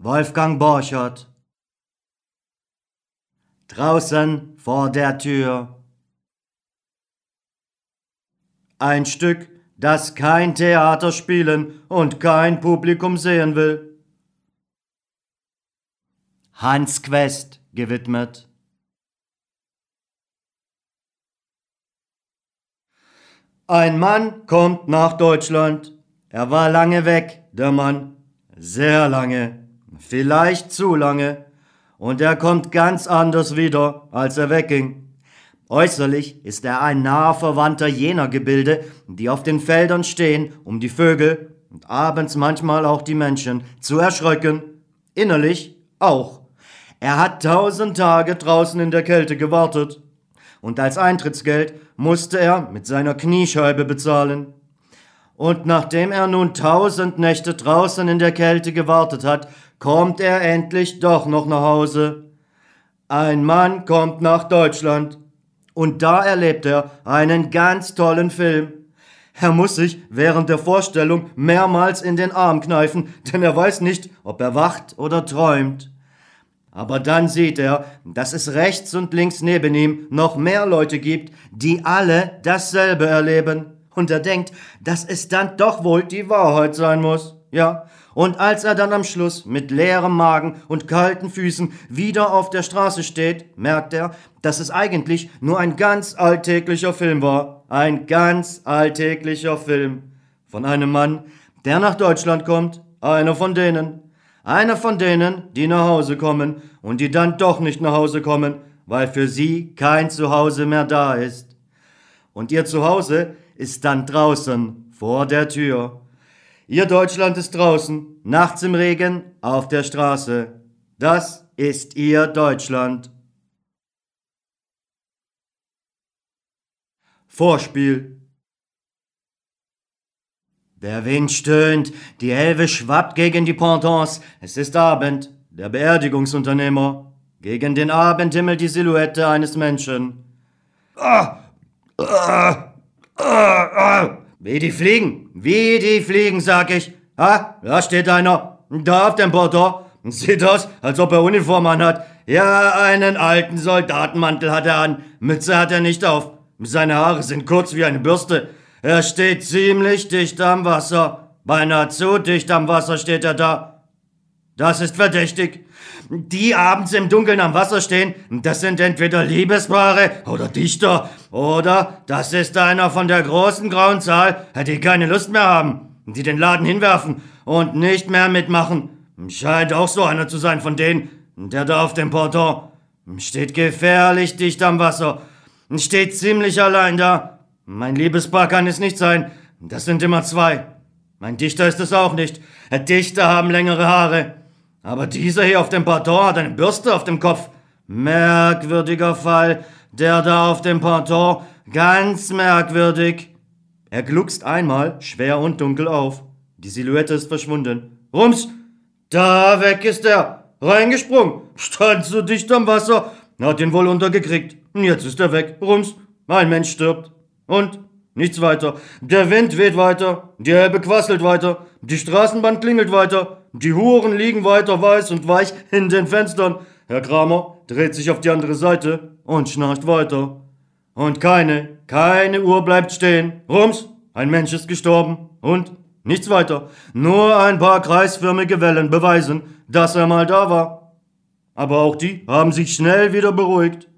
Wolfgang Borchert. Draußen vor der Tür. Ein Stück, das kein Theater spielen und kein Publikum sehen will. Hans Quest gewidmet. Ein Mann kommt nach Deutschland. Er war lange weg, der Mann. Sehr lange. Vielleicht zu lange. Und er kommt ganz anders wieder, als er wegging. Äußerlich ist er ein naher Verwandter jener Gebilde, die auf den Feldern stehen, um die Vögel und abends manchmal auch die Menschen zu erschrecken. Innerlich auch. Er hat tausend Tage draußen in der Kälte gewartet und als Eintrittsgeld musste er mit seiner Kniescheibe bezahlen. Und nachdem er nun tausend Nächte draußen in der Kälte gewartet hat, kommt er endlich doch noch nach Hause. Ein Mann kommt nach Deutschland. Und da erlebt er einen ganz tollen Film. Er muss sich während der Vorstellung mehrmals in den Arm kneifen, denn er weiß nicht, ob er wacht oder träumt. Aber dann sieht er, dass es rechts und links neben ihm noch mehr Leute gibt, die alle dasselbe erleben. Und er denkt, dass es dann doch wohl die Wahrheit sein muss. Ja, und als er dann am Schluss mit leerem Magen und kalten Füßen wieder auf der Straße steht, merkt er, dass es eigentlich nur ein ganz alltäglicher Film war. Ein ganz alltäglicher Film. Von einem Mann, der nach Deutschland kommt. Einer von denen. Einer von denen, die nach Hause kommen und die dann doch nicht nach Hause kommen, weil für sie kein Zuhause mehr da ist. Und ihr Zuhause ist dann draußen, vor der Tür. Ihr Deutschland ist draußen, nachts im Regen, auf der Straße. Das ist ihr Deutschland. Vorspiel der Wind stöhnt, die Elbe schwappt gegen die Pontons. Es ist Abend. Der Beerdigungsunternehmer. Gegen den Abendhimmel die Silhouette eines Menschen. Ah, ah, ah, ah. Wie die Fliegen, wie die Fliegen, sag ich. Ah, da steht einer. Da auf dem Ponton. Sieht aus, als ob er Uniform anhat. Ja, einen alten Soldatenmantel hat er an. Mütze hat er nicht auf. Seine Haare sind kurz wie eine Bürste. Er steht ziemlich dicht am Wasser. Beinahe zu dicht am Wasser steht er da. Das ist verdächtig. Die abends im Dunkeln am Wasser stehen, das sind entweder Liebespaare oder Dichter. Oder das ist einer von der großen grauen Zahl, die keine Lust mehr haben, die den Laden hinwerfen und nicht mehr mitmachen. Scheint auch so einer zu sein von denen, der da auf dem Ponton steht gefährlich dicht am Wasser, steht ziemlich allein da mein Liebespaar kann es nicht sein. Das sind immer zwei. Mein Dichter ist es auch nicht. Dichter haben längere Haare. Aber dieser hier auf dem Ponton hat eine Bürste auf dem Kopf. Merkwürdiger Fall. Der da auf dem Ponton. Ganz merkwürdig. Er gluckst einmal schwer und dunkel auf. Die Silhouette ist verschwunden. Rums! Da weg ist er! Reingesprungen! Stand so dicht am Wasser! Hat ihn wohl untergekriegt. Jetzt ist er weg. Rums! Ein Mensch stirbt. Und nichts weiter. Der Wind weht weiter, die Elbe quasselt weiter, die Straßenbahn klingelt weiter, die Huren liegen weiter weiß und weich in den Fenstern. Herr Kramer dreht sich auf die andere Seite und schnarcht weiter. Und keine, keine Uhr bleibt stehen. Rums, ein Mensch ist gestorben. Und nichts weiter. Nur ein paar kreisförmige Wellen beweisen, dass er mal da war. Aber auch die haben sich schnell wieder beruhigt.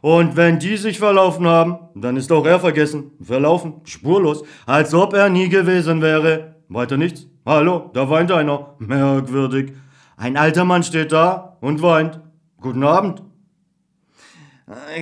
Und wenn die sich verlaufen haben, dann ist auch er vergessen, verlaufen, spurlos, als ob er nie gewesen wäre. Weiter nichts. Hallo, da weint einer. Merkwürdig. Ein alter Mann steht da und weint. Guten Abend.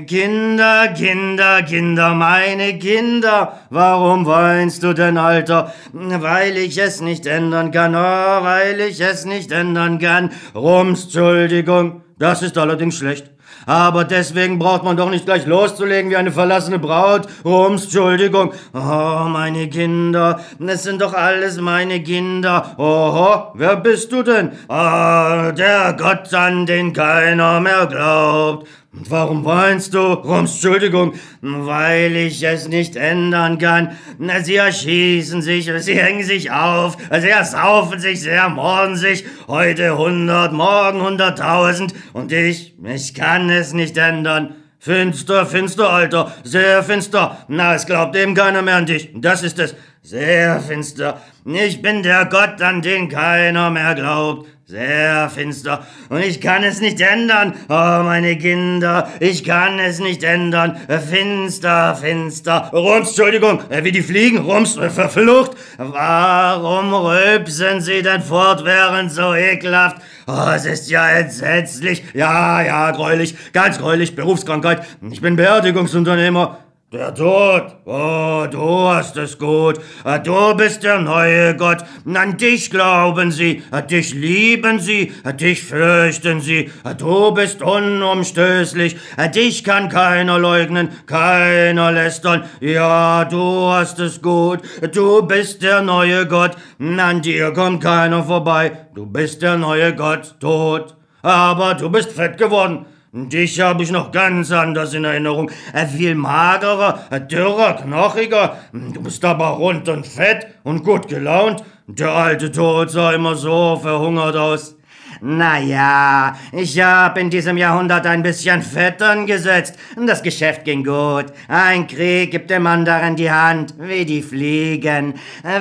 Kinder, Kinder, Kinder, meine Kinder, warum weinst du denn, Alter? Weil ich es nicht ändern kann, oh, weil ich es nicht ändern kann. Rums, Entschuldigung, das ist allerdings schlecht. Aber deswegen braucht man doch nicht gleich loszulegen wie eine verlassene Braut. Rums, Entschuldigung. Oh, meine Kinder. Es sind doch alles meine Kinder. Oho, wer bist du denn? Ah, der Gott, an den keiner mehr glaubt. Warum weinst du? Rums, Entschuldigung. Weil ich es nicht ändern kann. Sie erschießen sich, sie hängen sich auf, sie ersaufen sich, sie ermorden sich. Heute hundert, morgen hunderttausend. Und ich, ich kann es nicht ändern. Finster, finster, Alter, sehr finster. Na, es glaubt eben keiner mehr an dich. Das ist es. Sehr finster. Ich bin der Gott, an den keiner mehr glaubt. Sehr finster. Und ich kann es nicht ändern. Oh, meine Kinder, ich kann es nicht ändern. Finster, finster. Rums, Entschuldigung, wie die Fliegen, Rums, verflucht. Warum rülpsen sie denn fortwährend so ekelhaft? Oh, es ist ja entsetzlich. Ja, ja, gräulich, ganz gräulich, Berufskrankheit. Ich bin Beerdigungsunternehmer. Der Tod, oh, du hast es gut, du bist der neue Gott, an dich glauben sie, dich lieben sie, dich fürchten sie, du bist unumstößlich, dich kann keiner leugnen, keiner lästern, ja, du hast es gut, du bist der neue Gott, an dir kommt keiner vorbei, du bist der neue Gott, tot, aber du bist fett geworden, Dich habe ich noch ganz anders in Erinnerung. Viel magerer, dürrer, knochiger. Du bist aber rund und fett und gut gelaunt. Der alte Tod sah immer so verhungert aus. Naja, ich hab in diesem Jahrhundert ein bisschen Fett angesetzt. Das Geschäft ging gut. Ein Krieg gibt dem anderen die Hand, wie die Fliegen.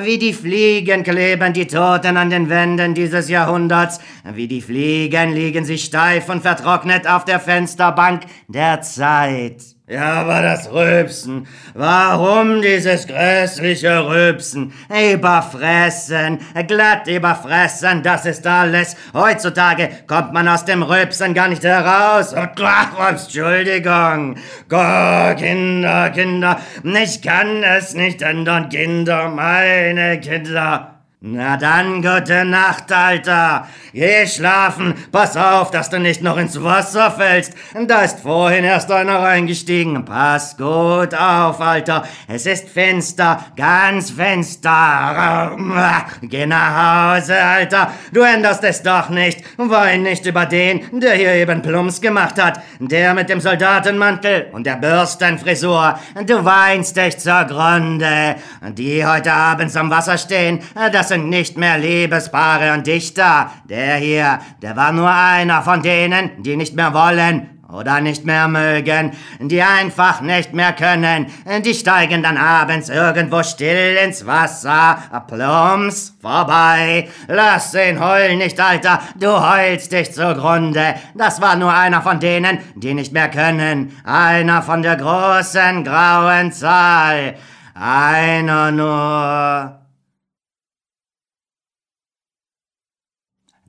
Wie die Fliegen kleben die Toten an den Wänden dieses Jahrhunderts. Wie die Fliegen liegen sie steif und vertrocknet auf der Fensterbank der Zeit. Ja, aber das Rülpsen. Warum dieses grässliche Rülpsen? Überfressen, glatt überfressen, das ist alles. Heutzutage kommt man aus dem Rülpsen gar nicht heraus. Ach, Entschuldigung. Gott, Kinder, Kinder, ich kann es nicht ändern, Kinder, meine Kinder. Na dann, gute Nacht, Alter. Geh schlafen. Pass auf, dass du nicht noch ins Wasser fällst. Da ist vorhin erst einer reingestiegen. Pass gut auf, Alter. Es ist finster, ganz finster. Geh nach Hause, Alter. Du änderst es doch nicht. Wein nicht über den, der hier eben Plumps gemacht hat. Der mit dem Soldatenmantel und der Bürstenfrisur. Du weinst dich zur Grunde. Die heute abends am Wasser stehen, das sind nicht mehr Liebespaare und Dichter. Der hier, der war nur einer von denen, die nicht mehr wollen oder nicht mehr mögen, die einfach nicht mehr können, die steigen dann abends irgendwo still ins Wasser, plumps, vorbei, lass den heulen nicht, Alter, du heulst dich zugrunde, das war nur einer von denen, die nicht mehr können, einer von der großen grauen Zahl, einer nur.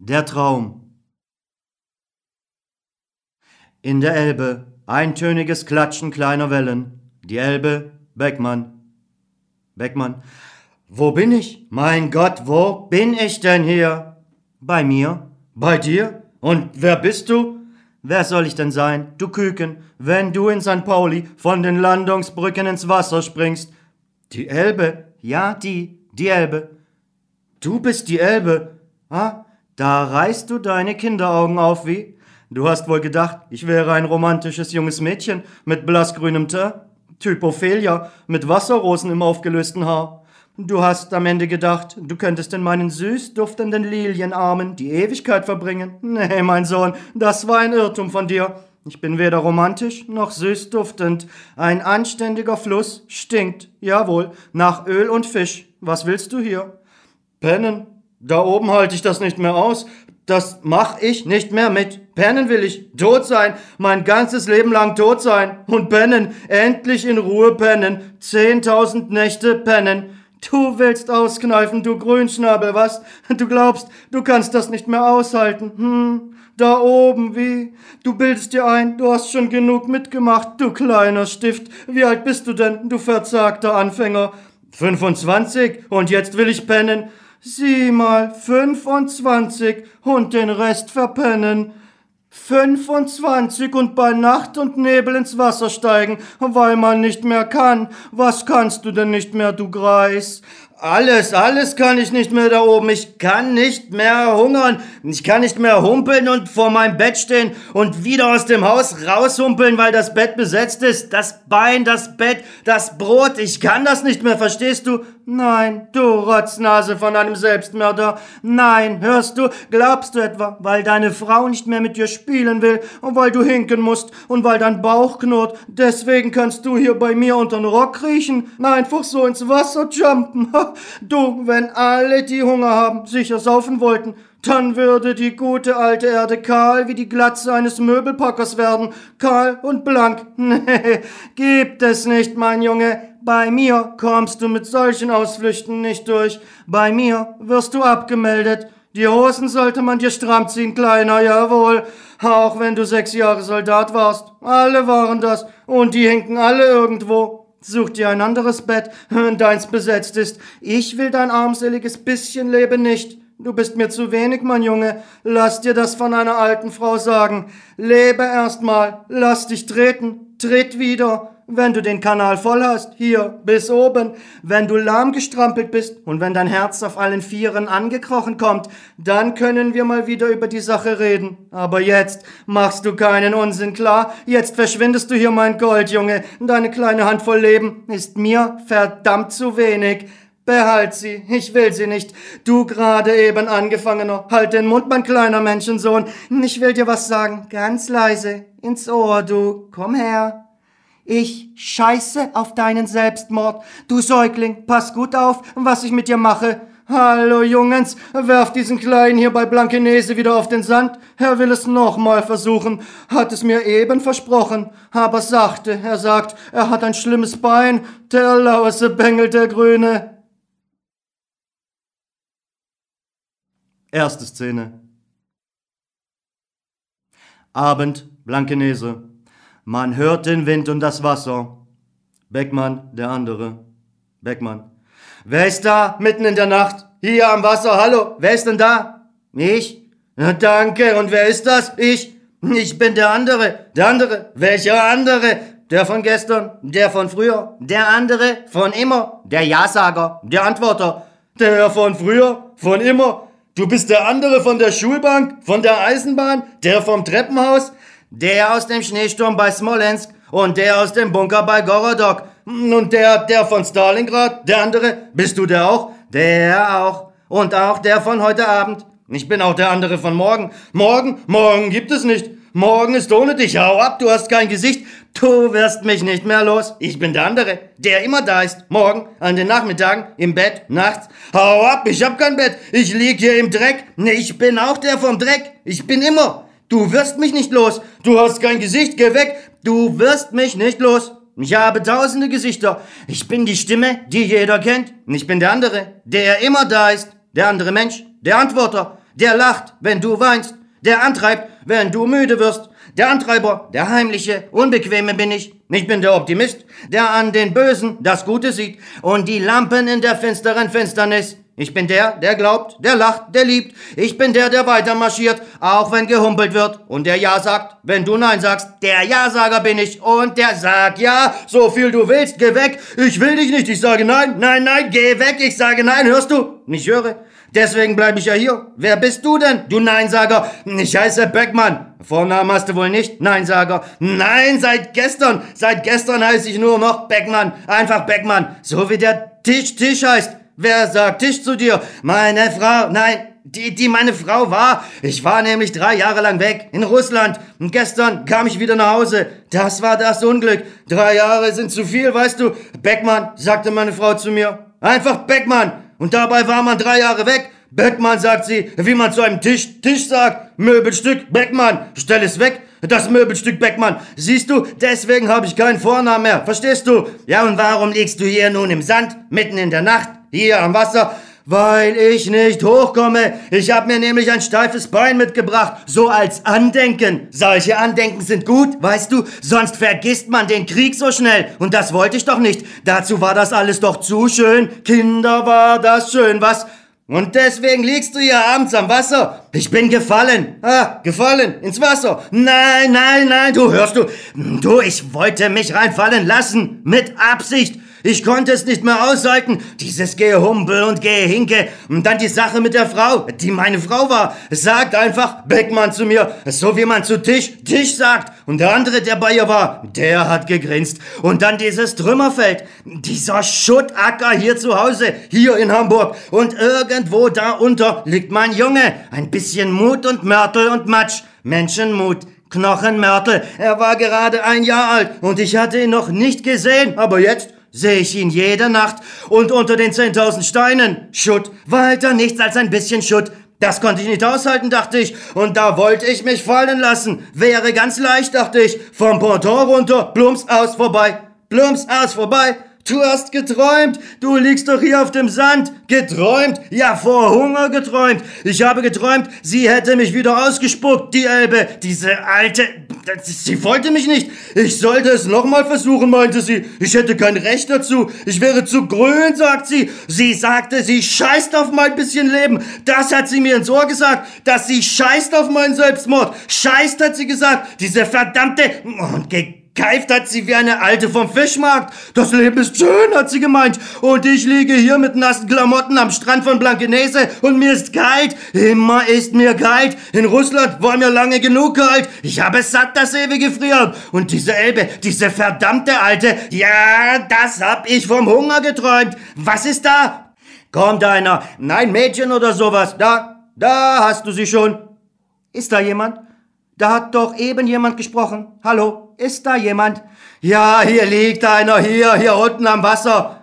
Der Traum. In der Elbe eintöniges Klatschen kleiner Wellen. Die Elbe, Beckmann. Beckmann. Wo bin ich? Mein Gott, wo bin ich denn hier? Bei mir? Bei dir? Und wer bist du? Wer soll ich denn sein? Du Küken, wenn du in St. Pauli von den Landungsbrücken ins Wasser springst. Die Elbe? Ja, die, die Elbe. Du bist die Elbe. Ah, da reißt du deine Kinderaugen auf wie? Du hast wohl gedacht, ich wäre ein romantisches junges Mädchen mit blassgrünem Teint, Typ Ophelia, mit Wasserrosen im aufgelösten Haar. Du hast am Ende gedacht, du könntest in meinen süß duftenden Lilienarmen die Ewigkeit verbringen. Nee, mein Sohn, das war ein Irrtum von dir. Ich bin weder romantisch noch süß duftend. Ein anständiger Fluss stinkt, jawohl, nach Öl und Fisch. Was willst du hier? Pennen, da oben halte ich das nicht mehr aus. Das mach ich nicht mehr mit. Pennen will ich. Tot sein. Mein ganzes Leben lang tot sein. Und pennen. Endlich in Ruhe pennen. Zehntausend Nächte pennen. Du willst auskneifen, du Grünschnabel, was? Du glaubst, du kannst das nicht mehr aushalten. Hm, da oben, wie? Du bildest dir ein, du hast schon genug mitgemacht, du kleiner Stift. Wie alt bist du denn, du verzagter Anfänger? 25 und jetzt will ich pennen. Sieh mal, 25 und den Rest verpennen. 25 und bei Nacht und Nebel ins Wasser steigen, weil man nicht mehr kann. Was kannst du denn nicht mehr, du Greis? Alles, alles kann ich nicht mehr da oben. Ich kann nicht mehr hungern. Ich kann nicht mehr humpeln und vor meinem Bett stehen und wieder aus dem Haus raushumpeln, weil das Bett besetzt ist. Das Bein, das Bett, das Brot. Ich kann das nicht mehr, verstehst du? Nein, du Rotznase von einem Selbstmörder. Nein, hörst du, glaubst du etwa, weil deine Frau nicht mehr mit dir spielen will und weil du hinken musst und weil dein Bauch knurrt, deswegen kannst du hier bei mir unter den Rock kriechen, einfach so ins Wasser jumpen. Du, wenn alle, die Hunger haben, sicher saufen wollten, dann würde die gute alte Erde kahl wie die Glatze eines Möbelpackers werden, kahl und blank. Nee, gibt es nicht, mein Junge. Bei mir kommst du mit solchen Ausflüchten nicht durch. Bei mir wirst du abgemeldet. Die Hosen sollte man dir stramm ziehen, Kleiner, jawohl. Auch wenn du sechs Jahre Soldat warst. Alle waren das. Und die hinken alle irgendwo. Such dir ein anderes Bett, wenn deins besetzt ist. Ich will dein armseliges bisschen Leben nicht. Du bist mir zu wenig, mein Junge. Lass dir das von einer alten Frau sagen. Lebe erstmal. Lass dich treten. Tritt wieder wenn du den Kanal voll hast, hier bis oben, wenn du lahm gestrampelt bist und wenn dein Herz auf allen Vieren angekrochen kommt, dann können wir mal wieder über die Sache reden. Aber jetzt machst du keinen Unsinn klar, jetzt verschwindest du hier mein Gold, Junge, deine kleine Handvoll Leben ist mir verdammt zu wenig. Behalt sie, ich will sie nicht. Du gerade eben angefangener, halt den Mund, mein kleiner Menschensohn. Ich will dir was sagen, ganz leise, ins Ohr, du, komm her. Ich scheiße auf deinen Selbstmord. Du Säugling, pass gut auf, was ich mit dir mache. Hallo Jungens, werf diesen Kleinen hier bei Blankenese wieder auf den Sand. Er will es nochmal versuchen, hat es mir eben versprochen, aber sagte, er sagt, er hat ein schlimmes Bein, der Lause bengelt der Grüne. Erste Szene. Abend, Blankenese. Man hört den Wind und das Wasser. Beckmann, der andere. Beckmann. Wer ist da mitten in der Nacht? Hier am Wasser, hallo, wer ist denn da? Ich? Danke, und wer ist das? Ich? Ich bin der andere. Der andere? Welcher andere? Der von gestern, der von früher, der andere von immer, der Ja-Sager, der Antworter, der von früher, von immer. Du bist der andere von der Schulbank, von der Eisenbahn, der vom Treppenhaus, der aus dem Schneesturm bei Smolensk und der aus dem Bunker bei Gorodok. Und der, der von Stalingrad, der andere, bist du der auch? Der auch. Und auch der von heute Abend. Ich bin auch der andere von morgen. Morgen? Morgen gibt es nicht. Morgen ist ohne dich. Hau ab, du hast kein Gesicht. Du wirst mich nicht mehr los. Ich bin der andere, der immer da ist. Morgen, an den Nachmittagen, im Bett, nachts. Hau ab, ich hab kein Bett. Ich lieg hier im Dreck. Ich bin auch der vom Dreck. Ich bin immer. Du wirst mich nicht los. Du hast kein Gesicht. Geh weg. Du wirst mich nicht los. Ich habe tausende Gesichter. Ich bin die Stimme, die jeder kennt. Ich bin der andere, der immer da ist. Der andere Mensch, der Antworter, der lacht, wenn du weinst, der antreibt, wenn du müde wirst. Der Antreiber, der heimliche, unbequeme bin ich. Ich bin der Optimist, der an den Bösen das Gute sieht und die Lampen in der finsteren Finsternis. Ich bin der, der glaubt, der lacht, der liebt. Ich bin der, der weitermarschiert, auch wenn gehumpelt wird. Und der Ja sagt, wenn du Nein sagst. Der Ja-Sager bin ich. Und der sagt Ja, so viel du willst, geh weg. Ich will dich nicht, ich sage Nein, nein, nein, geh weg, ich sage Nein, hörst du? Ich höre. Deswegen bleibe ich ja hier. Wer bist du denn, du Neinsager? Ich heiße Beckmann. Vornamen hast du wohl nicht? Neinsager. Nein, seit gestern. Seit gestern heiße ich nur noch Beckmann. Einfach Beckmann. So wie der Tisch Tisch heißt. Wer sagt Tisch zu dir? Meine Frau, nein, die, die meine Frau war. Ich war nämlich drei Jahre lang weg, in Russland. Und gestern kam ich wieder nach Hause. Das war das Unglück. Drei Jahre sind zu viel, weißt du. Beckmann, sagte meine Frau zu mir. Einfach Beckmann. Und dabei war man drei Jahre weg. Beckmann, sagt sie, wie man zu einem Tisch, Tisch sagt. Möbelstück, Beckmann, stell es weg. Das Möbelstück Beckmann. Siehst du, deswegen habe ich keinen Vornamen mehr. Verstehst du? Ja, und warum liegst du hier nun im Sand, mitten in der Nacht? Hier am Wasser, weil ich nicht hochkomme. Ich habe mir nämlich ein steifes Bein mitgebracht, so als Andenken. Solche Andenken sind gut, weißt du, sonst vergisst man den Krieg so schnell. Und das wollte ich doch nicht. Dazu war das alles doch zu schön. Kinder, war das schön, was? Und deswegen liegst du hier abends am Wasser. Ich bin gefallen. Ah, gefallen. Ins Wasser. Nein, nein, nein, du hörst du. Du, ich wollte mich reinfallen lassen. Mit Absicht. Ich konnte es nicht mehr aushalten. Dieses Gehumpel und Gehinke. Und dann die Sache mit der Frau, die meine Frau war. Sagt einfach Beckmann zu mir, so wie man zu Tisch, Tisch sagt. Und der andere, der bei ihr war, der hat gegrinst. Und dann dieses Trümmerfeld. Dieser Schuttacker hier zu Hause, hier in Hamburg. Und irgendwo da unter liegt mein Junge. Ein bisschen Mut und Mörtel und Matsch. Menschenmut. Knochenmörtel. Er war gerade ein Jahr alt und ich hatte ihn noch nicht gesehen. Aber jetzt sehe ich ihn jede Nacht und unter den 10.000 Steinen. Schutt, weiter nichts als ein bisschen Schutt. Das konnte ich nicht aushalten, dachte ich. Und da wollte ich mich fallen lassen. Wäre ganz leicht, dachte ich. Vom Ponton runter, plumps aus vorbei. Plumps aus vorbei. Du hast geträumt. Du liegst doch hier auf dem Sand. Geträumt? Ja, vor Hunger geträumt. Ich habe geträumt, sie hätte mich wieder ausgespuckt, die Elbe. Diese alte... Sie wollte mich nicht. Ich sollte es nochmal versuchen, meinte sie. Ich hätte kein Recht dazu. Ich wäre zu grün, sagt sie. Sie sagte, sie scheißt auf mein bisschen Leben. Das hat sie mir ins Ohr gesagt, dass sie scheißt auf meinen Selbstmord. Scheißt, hat sie gesagt. Diese verdammte... Und Gekeift hat sie wie eine Alte vom Fischmarkt. Das Leben ist schön, hat sie gemeint. Und ich liege hier mit nassen Klamotten am Strand von Blankenese und mir ist kalt. Immer ist mir kalt. In Russland war mir lange genug kalt. Ich habe satt das ewige Frieren. Und diese Elbe, diese verdammte Alte, ja, das hab ich vom Hunger geträumt. Was ist da? Kommt einer. Nein, Mädchen oder sowas. Da, da hast du sie schon. Ist da jemand? Da hat doch eben jemand gesprochen. Hallo, ist da jemand? Ja, hier liegt einer, hier, hier unten am Wasser.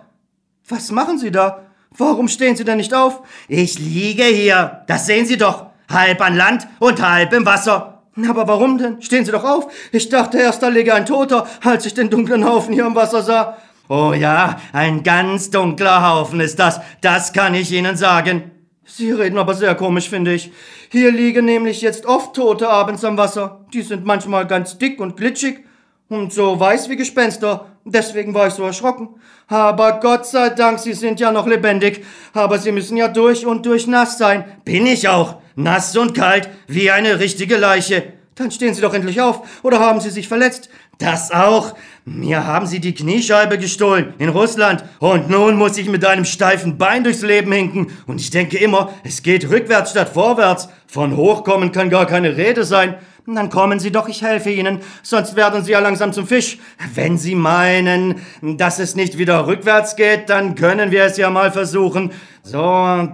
Was machen Sie da? Warum stehen Sie denn nicht auf? Ich liege hier. Das sehen Sie doch. Halb an Land und halb im Wasser. Aber warum denn? Stehen Sie doch auf. Ich dachte erst, da liege ein Toter, als ich den dunklen Haufen hier im Wasser sah. Oh ja, ein ganz dunkler Haufen ist das. Das kann ich Ihnen sagen. Sie reden aber sehr komisch, finde ich. Hier liegen nämlich jetzt oft Tote abends am Wasser. Die sind manchmal ganz dick und glitschig und so weiß wie Gespenster. Deswegen war ich so erschrocken. Aber Gott sei Dank, Sie sind ja noch lebendig. Aber Sie müssen ja durch und durch nass sein. Bin ich auch. Nass und kalt, wie eine richtige Leiche. Dann stehen Sie doch endlich auf. Oder haben Sie sich verletzt? Das auch. Mir haben sie die Kniescheibe gestohlen in Russland und nun muss ich mit einem steifen Bein durchs Leben hinken und ich denke immer, es geht rückwärts statt vorwärts. Von hochkommen kann gar keine Rede sein. Dann kommen Sie doch, ich helfe Ihnen, sonst werden Sie ja langsam zum Fisch. Wenn Sie meinen, dass es nicht wieder rückwärts geht, dann können wir es ja mal versuchen. So,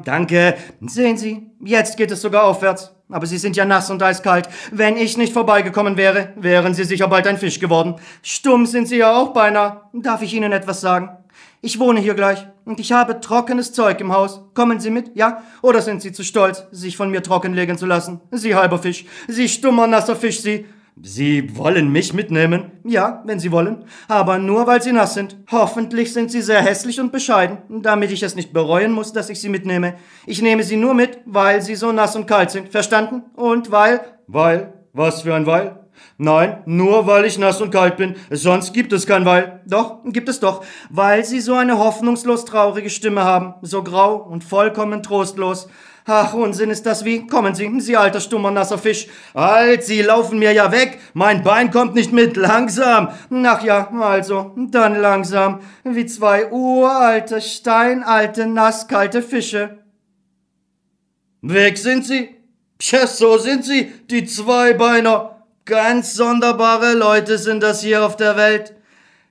danke. Sehen Sie, jetzt geht es sogar aufwärts. Aber Sie sind ja nass und eiskalt. Wenn ich nicht vorbeigekommen wäre, wären Sie sicher bald ein Fisch geworden. Stumm sind Sie ja auch beinahe. Darf ich Ihnen etwas sagen? Ich wohne hier gleich und ich habe trockenes Zeug im Haus. Kommen Sie mit, ja? Oder sind Sie zu stolz, sich von mir trockenlegen zu lassen? Sie halber Fisch, Sie stummer nasser Fisch, Sie. Sie wollen mich mitnehmen? Ja, wenn Sie wollen. Aber nur, weil Sie nass sind. Hoffentlich sind Sie sehr hässlich und bescheiden, damit ich es nicht bereuen muss, dass ich Sie mitnehme. Ich nehme Sie nur mit, weil Sie so nass und kalt sind. Verstanden? Und weil... Weil? Was für ein Weil? Nein, nur weil ich nass und kalt bin. Sonst gibt es kein Weil. Doch, gibt es doch. Weil Sie so eine hoffnungslos traurige Stimme haben. So grau und vollkommen trostlos. Ach, Unsinn ist das wie. Kommen Sie, Sie alter stummer nasser Fisch. Halt, Sie laufen mir ja weg. Mein Bein kommt nicht mit. Langsam. Ach ja, also, dann langsam. Wie zwei uralte, steinalte, nasskalte Fische. Weg sind Sie. Tja, so sind Sie, die Zweibeiner. Ganz sonderbare Leute sind das hier auf der Welt.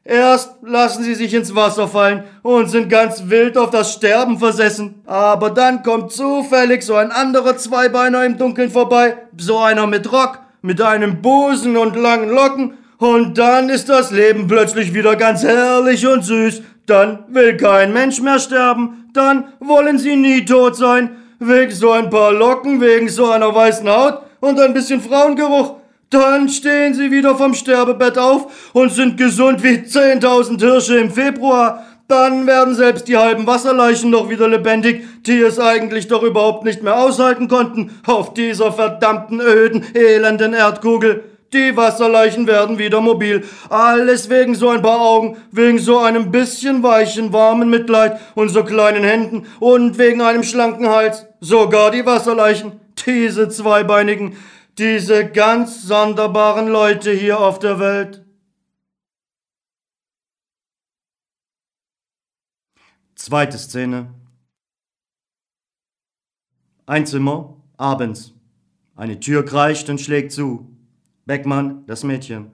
Erst lassen sie sich ins Wasser fallen und sind ganz wild auf das Sterben versessen. Aber dann kommt zufällig so ein anderer Zweibeiner im Dunkeln vorbei, so einer mit Rock, mit einem Busen und langen Locken, und dann ist das Leben plötzlich wieder ganz herrlich und süß. Dann will kein Mensch mehr sterben, dann wollen sie nie tot sein, wegen so ein paar Locken, wegen so einer weißen Haut und ein bisschen Frauengeruch. Dann stehen sie wieder vom Sterbebett auf und sind gesund wie 10.000 Hirsche im Februar. Dann werden selbst die halben Wasserleichen noch wieder lebendig, die es eigentlich doch überhaupt nicht mehr aushalten konnten auf dieser verdammten öden, elenden Erdkugel. Die Wasserleichen werden wieder mobil. Alles wegen so ein paar Augen, wegen so einem bisschen weichen, warmen Mitleid und so kleinen Händen und wegen einem schlanken Hals. Sogar die Wasserleichen, diese zweibeinigen, diese ganz sonderbaren Leute hier auf der Welt. Zweite Szene. Ein Zimmer, abends. Eine Tür kreischt und schlägt zu. Beckmann, das Mädchen.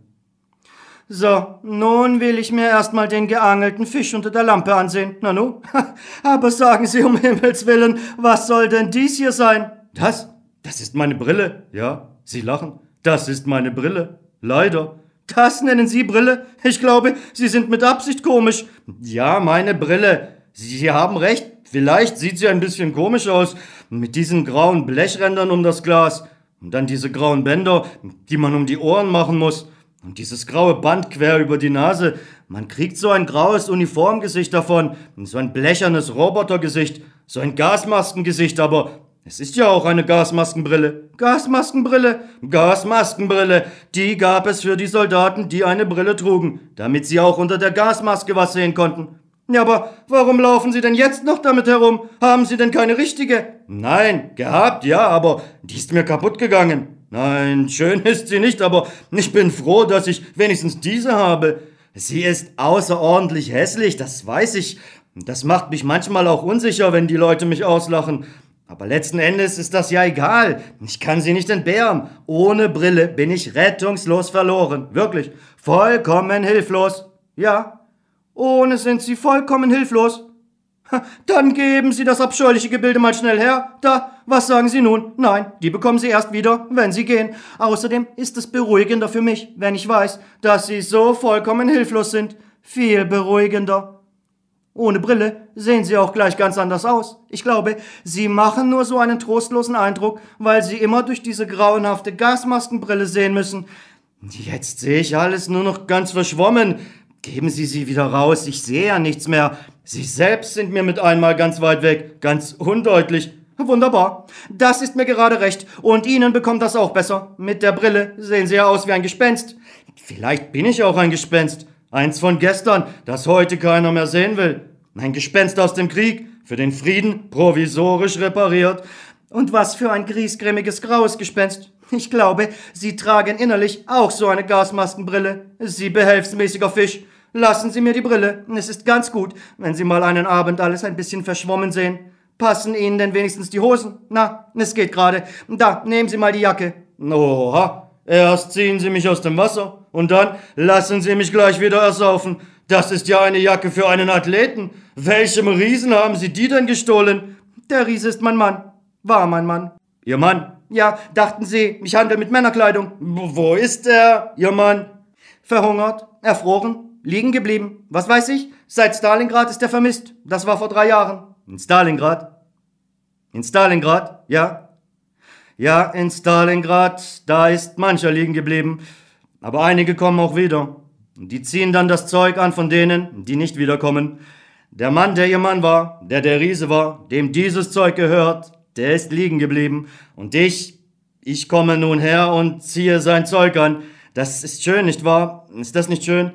So, nun will ich mir erstmal den geangelten Fisch unter der Lampe ansehen. Nanu? Aber sagen Sie um Himmels Willen, was soll denn dies hier sein? Das? Das ist meine Brille. Ja, Sie lachen. Das ist meine Brille. Leider. Das nennen Sie Brille? Ich glaube, Sie sind mit Absicht komisch. Ja, meine Brille. Sie haben recht. Vielleicht sieht sie ein bisschen komisch aus. Mit diesen grauen Blechrändern um das Glas. Und dann diese grauen Bänder, die man um die Ohren machen muss. Und dieses graue Band quer über die Nase. Man kriegt so ein graues Uniformgesicht davon. So ein blechernes Robotergesicht. So ein Gasmaskengesicht, aber es ist ja auch eine Gasmaskenbrille. Gasmaskenbrille, Gasmaskenbrille. Die gab es für die Soldaten, die eine Brille trugen, damit sie auch unter der Gasmaske was sehen konnten. Ja, aber warum laufen Sie denn jetzt noch damit herum? Haben Sie denn keine richtige? Nein, gehabt, ja, aber die ist mir kaputt gegangen. Nein, schön ist sie nicht, aber ich bin froh, dass ich wenigstens diese habe. Sie ist außerordentlich hässlich, das weiß ich. Das macht mich manchmal auch unsicher, wenn die Leute mich auslachen. Aber letzten Endes ist das ja egal. Ich kann sie nicht entbehren. Ohne Brille bin ich rettungslos verloren. Wirklich. Vollkommen hilflos. Ja. Ohne sind sie vollkommen hilflos. Dann geben Sie das abscheuliche Gebilde mal schnell her. Da, was sagen Sie nun? Nein, die bekommen Sie erst wieder, wenn Sie gehen. Außerdem ist es beruhigender für mich, wenn ich weiß, dass Sie so vollkommen hilflos sind. Viel beruhigender. Ohne Brille sehen sie auch gleich ganz anders aus. Ich glaube, sie machen nur so einen trostlosen Eindruck, weil sie immer durch diese grauenhafte Gasmaskenbrille sehen müssen. Jetzt sehe ich alles nur noch ganz verschwommen. Geben Sie sie wieder raus, ich sehe ja nichts mehr. Sie selbst sind mir mit einmal ganz weit weg, ganz undeutlich. Wunderbar. Das ist mir gerade recht. Und Ihnen bekommt das auch besser. Mit der Brille sehen Sie ja aus wie ein Gespenst. Vielleicht bin ich auch ein Gespenst. Eins von gestern, das heute keiner mehr sehen will. Ein Gespenst aus dem Krieg, für den Frieden provisorisch repariert. Und was für ein griesgrämiges graues Gespenst. Ich glaube, Sie tragen innerlich auch so eine Gasmaskenbrille. Sie behelfsmäßiger Fisch. Lassen Sie mir die Brille. Es ist ganz gut, wenn Sie mal einen Abend alles ein bisschen verschwommen sehen. Passen Ihnen denn wenigstens die Hosen? Na, es geht gerade. Da, nehmen Sie mal die Jacke. Oha, Erst ziehen Sie mich aus dem Wasser und dann lassen Sie mich gleich wieder ersaufen. Das ist ja eine Jacke für einen Athleten. Welchem Riesen haben Sie die denn gestohlen? Der Riese ist mein Mann. War mein Mann. Ihr Mann? Ja, dachten Sie, ich handle mit Männerkleidung. Wo ist er, Ihr Mann? Verhungert, erfroren, liegen geblieben. Was weiß ich? Seit Stalingrad ist er vermisst. Das war vor drei Jahren. In Stalingrad? In Stalingrad, ja. Ja, in Stalingrad, da ist mancher liegen geblieben, aber einige kommen auch wieder. Die ziehen dann das Zeug an von denen, die nicht wiederkommen. Der Mann, der ihr Mann war, der der Riese war, dem dieses Zeug gehört, der ist liegen geblieben. Und ich, ich komme nun her und ziehe sein Zeug an. Das ist schön, nicht wahr? Ist das nicht schön?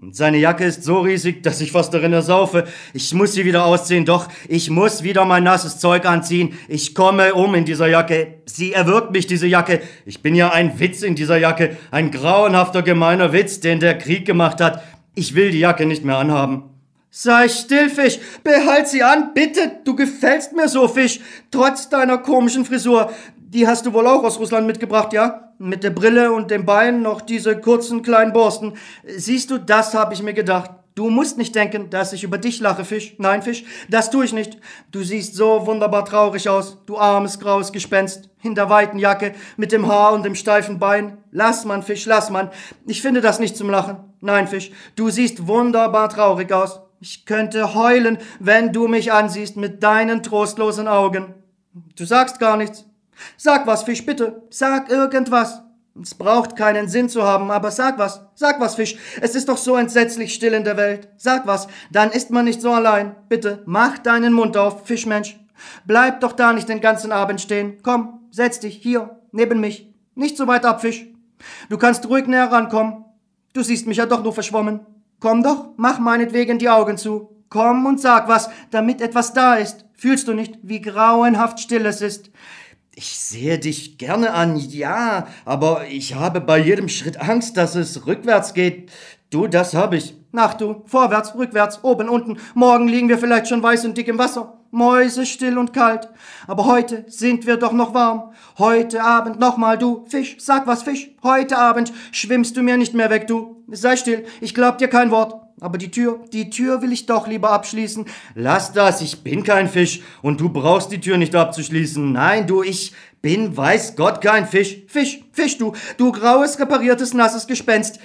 Und seine Jacke ist so riesig, dass ich fast darin ersaufe. Ich muss sie wieder ausziehen, doch ich muss wieder mein nasses Zeug anziehen. Ich komme um in dieser Jacke. Sie erwürgt mich, diese Jacke. Ich bin ja ein Witz in dieser Jacke. Ein grauenhafter, gemeiner Witz, den der Krieg gemacht hat. Ich will die Jacke nicht mehr anhaben. Sei still, Fisch. Behalt sie an, bitte. Du gefällst mir so, Fisch. Trotz deiner komischen Frisur. Die hast du wohl auch aus Russland mitgebracht, ja? Mit der Brille und dem Bein noch diese kurzen kleinen Borsten. Siehst du, das habe ich mir gedacht. Du musst nicht denken, dass ich über dich lache, Fisch. Nein, Fisch, das tue ich nicht. Du siehst so wunderbar traurig aus, du armes graues Gespenst, in der weiten Jacke, mit dem Haar und dem steifen Bein. Lass man, Fisch, lass man. Ich finde das nicht zum Lachen. Nein, Fisch, du siehst wunderbar traurig aus. Ich könnte heulen, wenn du mich ansiehst mit deinen trostlosen Augen. Du sagst gar nichts. Sag was, Fisch, bitte. Sag irgendwas. Es braucht keinen Sinn zu haben, aber sag was. Sag was, Fisch. Es ist doch so entsetzlich still in der Welt. Sag was, dann ist man nicht so allein. Bitte, mach deinen Mund auf, Fischmensch. Bleib doch da nicht den ganzen Abend stehen. Komm, setz dich hier, neben mich. Nicht so weit ab, Fisch. Du kannst ruhig näher rankommen. Du siehst mich ja doch nur verschwommen. Komm doch, mach meinetwegen die Augen zu. Komm und sag was, damit etwas da ist. Fühlst du nicht, wie grauenhaft still es ist? Ich sehe dich gerne an, ja, aber ich habe bei jedem Schritt Angst, dass es rückwärts geht. Du, das hab ich. Nach du, vorwärts, rückwärts, oben, unten. Morgen liegen wir vielleicht schon weiß und dick im Wasser. Mäuse still und kalt. Aber heute sind wir doch noch warm. Heute Abend nochmal du, Fisch, sag was, Fisch. Heute Abend schwimmst du mir nicht mehr weg, du. Sei still, ich glaub dir kein Wort. Aber die Tür, die Tür will ich doch lieber abschließen. Lass das, ich bin kein Fisch und du brauchst die Tür nicht abzuschließen. Nein, du, ich bin, weiß Gott, kein Fisch. Fisch, Fisch, du, du graues, repariertes, nasses Gespenst.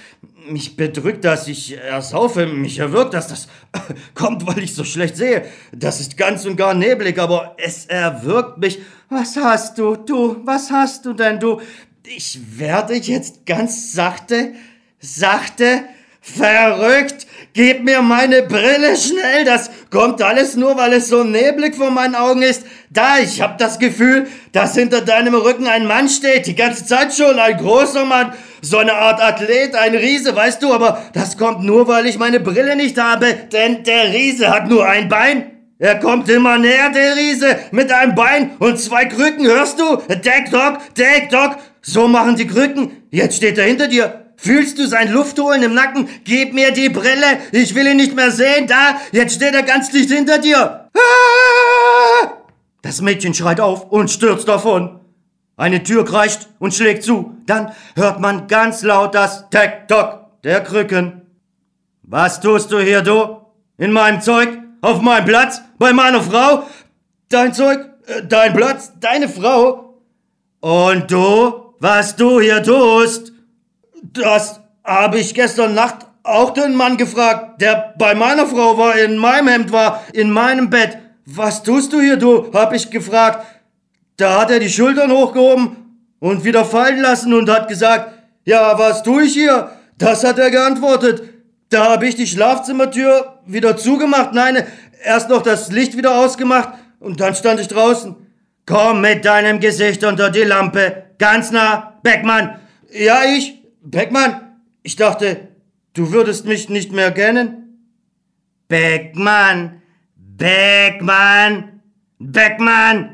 Mich bedrückt das, ich ersaufe, mich erwürgt das, das kommt, weil ich so schlecht sehe. Das ist ganz und gar neblig, aber es erwürgt mich. Was hast du, du, was hast du denn, du? Ich werde jetzt ganz sachte, sachte, Verrückt! Gib mir meine Brille schnell! Das kommt alles nur, weil es so neblig vor meinen Augen ist. Da, ich hab das Gefühl, dass hinter deinem Rücken ein Mann steht. Die ganze Zeit schon. Ein großer Mann. So eine Art Athlet, ein Riese, weißt du, aber das kommt nur, weil ich meine Brille nicht habe. Denn der Riese hat nur ein Bein. Er kommt immer näher, der Riese, mit einem Bein und zwei Krücken, hörst du? Deck Dog, Deck Dog. So machen die Krücken. Jetzt steht er hinter dir. Fühlst du sein Luftholen im Nacken? Gib mir die Brille. Ich will ihn nicht mehr sehen. Da, jetzt steht er ganz dicht hinter dir. Ah! Das Mädchen schreit auf und stürzt davon. Eine Tür kreischt und schlägt zu. Dann hört man ganz laut das Tek-Tok der Krücken. Was tust du hier, du? In meinem Zeug? Auf meinem Platz? Bei meiner Frau? Dein Zeug? Äh, dein Platz? Deine Frau? Und du? Was du hier tust? Das habe ich gestern Nacht auch den Mann gefragt, der bei meiner Frau war, in meinem Hemd war, in meinem Bett. Was tust du hier, du? hab ich gefragt. Da hat er die Schultern hochgehoben und wieder fallen lassen und hat gesagt, ja, was tue ich hier? Das hat er geantwortet. Da habe ich die Schlafzimmertür wieder zugemacht. Nein, erst noch das Licht wieder ausgemacht und dann stand ich draußen. Komm mit deinem Gesicht unter die Lampe. Ganz nah. Beckmann. Ja, ich. Beckmann, ich dachte, du würdest mich nicht mehr kennen. Beckmann, Beckmann, Beckmann.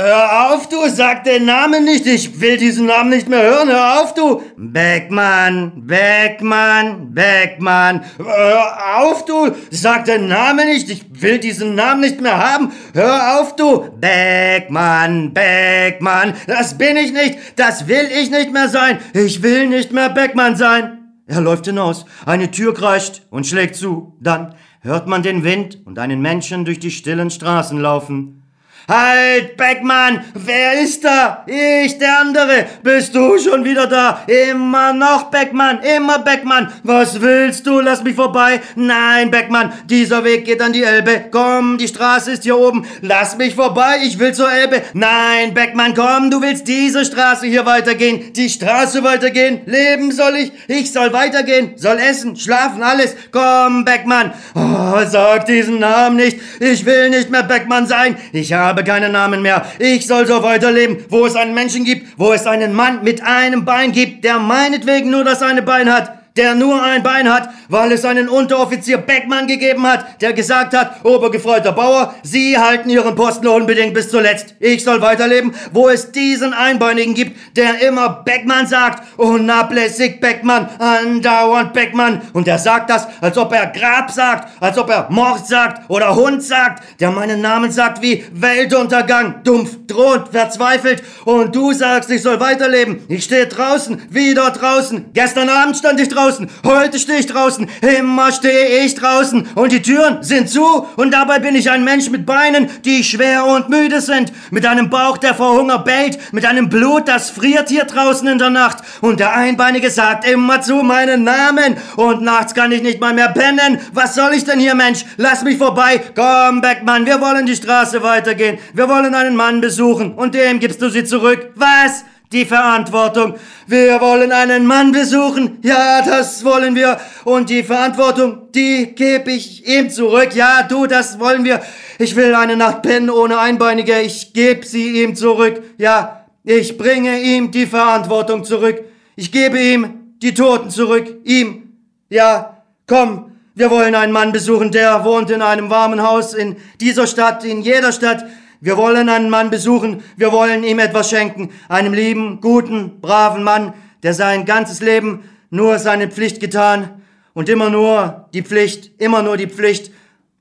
Hör auf, du, sag den Namen nicht, ich will diesen Namen nicht mehr hören, hör auf, du. Beckmann, Beckmann, Beckmann. Hör auf, du, sag den Namen nicht, ich will diesen Namen nicht mehr haben, hör auf, du. Beckmann, Beckmann, das bin ich nicht, das will ich nicht mehr sein, ich will nicht mehr Beckmann sein. Er läuft hinaus, eine Tür kreischt und schlägt zu, dann hört man den Wind und einen Menschen durch die stillen Straßen laufen. Halt, Beckmann, wer ist da? Ich, der andere. Bist du schon wieder da? Immer noch, Beckmann, immer Beckmann. Was willst du? Lass mich vorbei. Nein, Beckmann, dieser Weg geht an die Elbe. Komm, die Straße ist hier oben. Lass mich vorbei, ich will zur Elbe. Nein, Beckmann, komm, du willst diese Straße hier weitergehen. Die Straße weitergehen. Leben soll ich. Ich soll weitergehen. Soll essen, schlafen, alles. Komm, Beckmann. Oh, sag diesen Namen nicht. Ich will nicht mehr Beckmann sein. Ich habe habe keinen Namen mehr. Ich soll so weiterleben, wo es einen Menschen gibt, wo es einen Mann mit einem Bein gibt, der meinetwegen nur das eine Bein hat der nur ein Bein hat, weil es einen Unteroffizier Beckmann gegeben hat, der gesagt hat, Obergefreuter Bauer, Sie halten Ihren Posten unbedingt bis zuletzt. Ich soll weiterleben, wo es diesen Einbeinigen gibt, der immer Beckmann sagt, unablässig Beckmann, andauernd Beckmann. Und der sagt das, als ob er Grab sagt, als ob er Mord sagt oder Hund sagt, der meinen Namen sagt wie Weltuntergang, dumpf, drohend, verzweifelt. Und du sagst, ich soll weiterleben. Ich stehe draußen, wieder draußen. Gestern Abend stand ich draußen draußen, heute stehe ich draußen, immer stehe ich draußen und die Türen sind zu und dabei bin ich ein Mensch mit Beinen, die schwer und müde sind, mit einem Bauch, der vor Hunger bellt, mit einem Blut, das friert hier draußen in der Nacht und der Einbeinige sagt immer zu meinen Namen und nachts kann ich nicht mal mehr pennen. Was soll ich denn hier, Mensch? Lass mich vorbei. Komm, Beckmann, wir wollen die Straße weitergehen. Wir wollen einen Mann besuchen und dem gibst du sie zurück. Was? Die Verantwortung. Wir wollen einen Mann besuchen. Ja, das wollen wir. Und die Verantwortung, die gebe ich ihm zurück. Ja, du, das wollen wir. Ich will eine Nacht pennen ohne Einbeinige. Ich gebe sie ihm zurück. Ja, ich bringe ihm die Verantwortung zurück. Ich gebe ihm die Toten zurück. Ihm. Ja, komm, wir wollen einen Mann besuchen, der wohnt in einem warmen Haus in dieser Stadt, in jeder Stadt. Wir wollen einen Mann besuchen, wir wollen ihm etwas schenken, einem lieben, guten, braven Mann, der sein ganzes Leben nur seine Pflicht getan und immer nur die Pflicht, immer nur die Pflicht.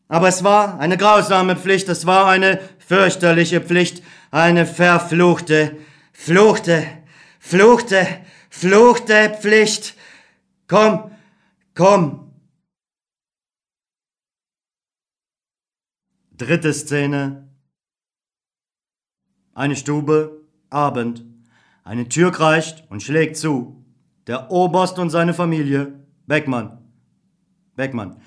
Aber es war eine grausame Pflicht, es war eine fürchterliche Pflicht, eine verfluchte, fluchte, fluchte, fluchte Pflicht. Komm, komm. Dritte Szene. Eine Stube, Abend. Eine Tür kreischt und schlägt zu. Der Oberst und seine Familie. Beckmann. Beckmann.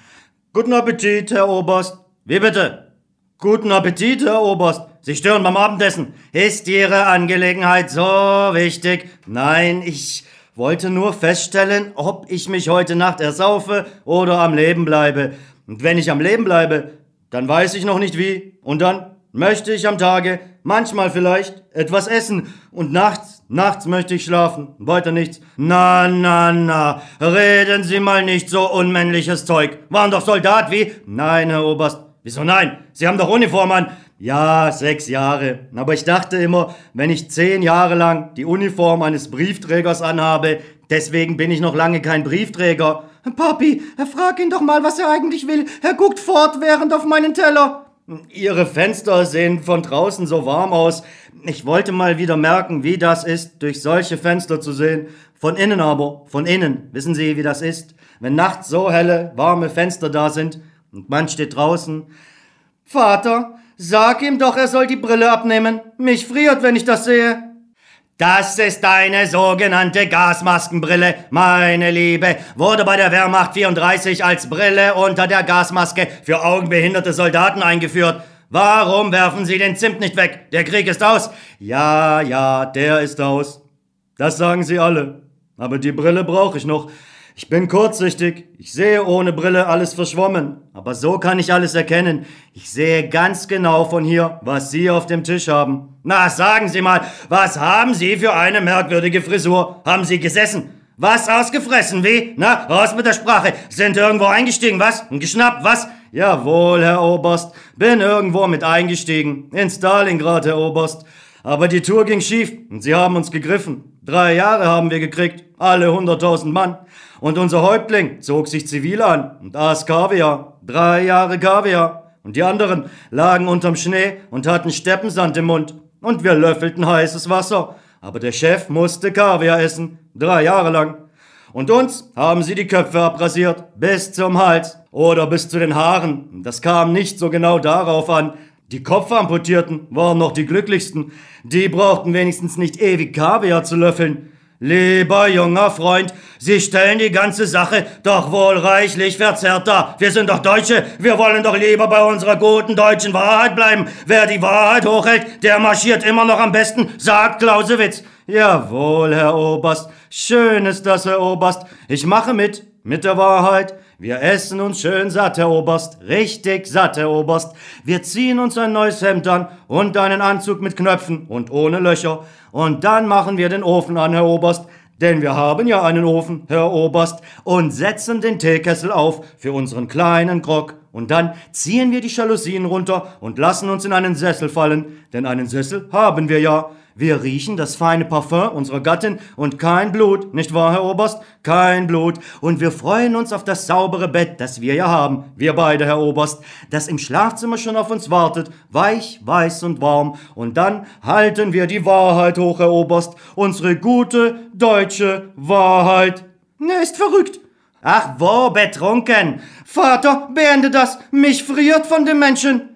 Guten Appetit, Herr Oberst. Wie bitte? Guten Appetit, Herr Oberst. Sie stören beim Abendessen. Ist Ihre Angelegenheit so wichtig? Nein, ich wollte nur feststellen, ob ich mich heute Nacht ersaufe oder am Leben bleibe. Und wenn ich am Leben bleibe, dann weiß ich noch nicht wie. Und dann möchte ich am Tage, manchmal vielleicht, etwas essen. Und nachts, nachts möchte ich schlafen. Weiter nichts. Na, na, na, reden Sie mal nicht so unmännliches Zeug. Waren doch Soldat wie? Nein, Herr Oberst. Wieso nein? Sie haben doch Uniform an. Ja, sechs Jahre. Aber ich dachte immer, wenn ich zehn Jahre lang die Uniform eines Briefträgers anhabe, deswegen bin ich noch lange kein Briefträger. Papi, frag ihn doch mal, was er eigentlich will. Er guckt fortwährend auf meinen Teller. Ihre Fenster sehen von draußen so warm aus. Ich wollte mal wieder merken, wie das ist, durch solche Fenster zu sehen. Von innen aber, von innen. Wissen Sie, wie das ist? Wenn nachts so helle, warme Fenster da sind und man steht draußen. Vater, Sag ihm doch, er soll die Brille abnehmen. Mich friert, wenn ich das sehe. Das ist eine sogenannte Gasmaskenbrille, meine Liebe. Wurde bei der Wehrmacht 34 als Brille unter der Gasmaske für augenbehinderte Soldaten eingeführt. Warum werfen Sie den Zimt nicht weg? Der Krieg ist aus. Ja, ja, der ist aus. Das sagen Sie alle. Aber die Brille brauche ich noch. Ich bin kurzsichtig. Ich sehe ohne Brille alles verschwommen. Aber so kann ich alles erkennen. Ich sehe ganz genau von hier, was Sie auf dem Tisch haben. Na, sagen Sie mal, was haben Sie für eine merkwürdige Frisur? Haben Sie gesessen? Was ausgefressen, wie? Na, raus mit der Sprache. Sind irgendwo eingestiegen, was? Und geschnappt, was? Jawohl, Herr Oberst. Bin irgendwo mit eingestiegen. In Stalingrad, Herr Oberst. Aber die Tour ging schief und sie haben uns gegriffen. Drei Jahre haben wir gekriegt. Alle hunderttausend Mann. Und unser Häuptling zog sich zivil an und aß Kaviar. Drei Jahre Kaviar. Und die anderen lagen unterm Schnee und hatten Steppensand im Mund. Und wir löffelten heißes Wasser. Aber der Chef musste Kaviar essen. Drei Jahre lang. Und uns haben sie die Köpfe abrasiert. Bis zum Hals. Oder bis zu den Haaren. Das kam nicht so genau darauf an. Die Kopfamputierten waren noch die glücklichsten. Die brauchten wenigstens nicht ewig Kaviar zu löffeln. Lieber junger Freund, Sie stellen die ganze Sache doch wohl reichlich verzerrt dar. Wir sind doch Deutsche, wir wollen doch lieber bei unserer guten deutschen Wahrheit bleiben. Wer die Wahrheit hochhält, der marschiert immer noch am besten, sagt Clausewitz. Jawohl, Herr Oberst, schön ist das, Herr Oberst. Ich mache mit, mit der Wahrheit. Wir essen uns schön satt, Herr Oberst, richtig satt, Herr Oberst. Wir ziehen uns ein neues Hemd an und einen Anzug mit Knöpfen und ohne Löcher. Und dann machen wir den Ofen an, Herr Oberst, denn wir haben ja einen Ofen, Herr Oberst, und setzen den Teekessel auf für unseren kleinen Grog. Und dann ziehen wir die Jalousien runter und lassen uns in einen Sessel fallen, denn einen Sessel haben wir ja. Wir riechen das feine Parfum unserer Gattin und kein Blut, nicht wahr, Herr Oberst? Kein Blut. Und wir freuen uns auf das saubere Bett, das wir ja haben, wir beide, Herr Oberst, das im Schlafzimmer schon auf uns wartet, weich, weiß und warm. Und dann halten wir die Wahrheit hoch, Herr Oberst, unsere gute deutsche Wahrheit. Ne, ist verrückt. Ach wo, betrunken. Vater, beende das. Mich friert von dem Menschen.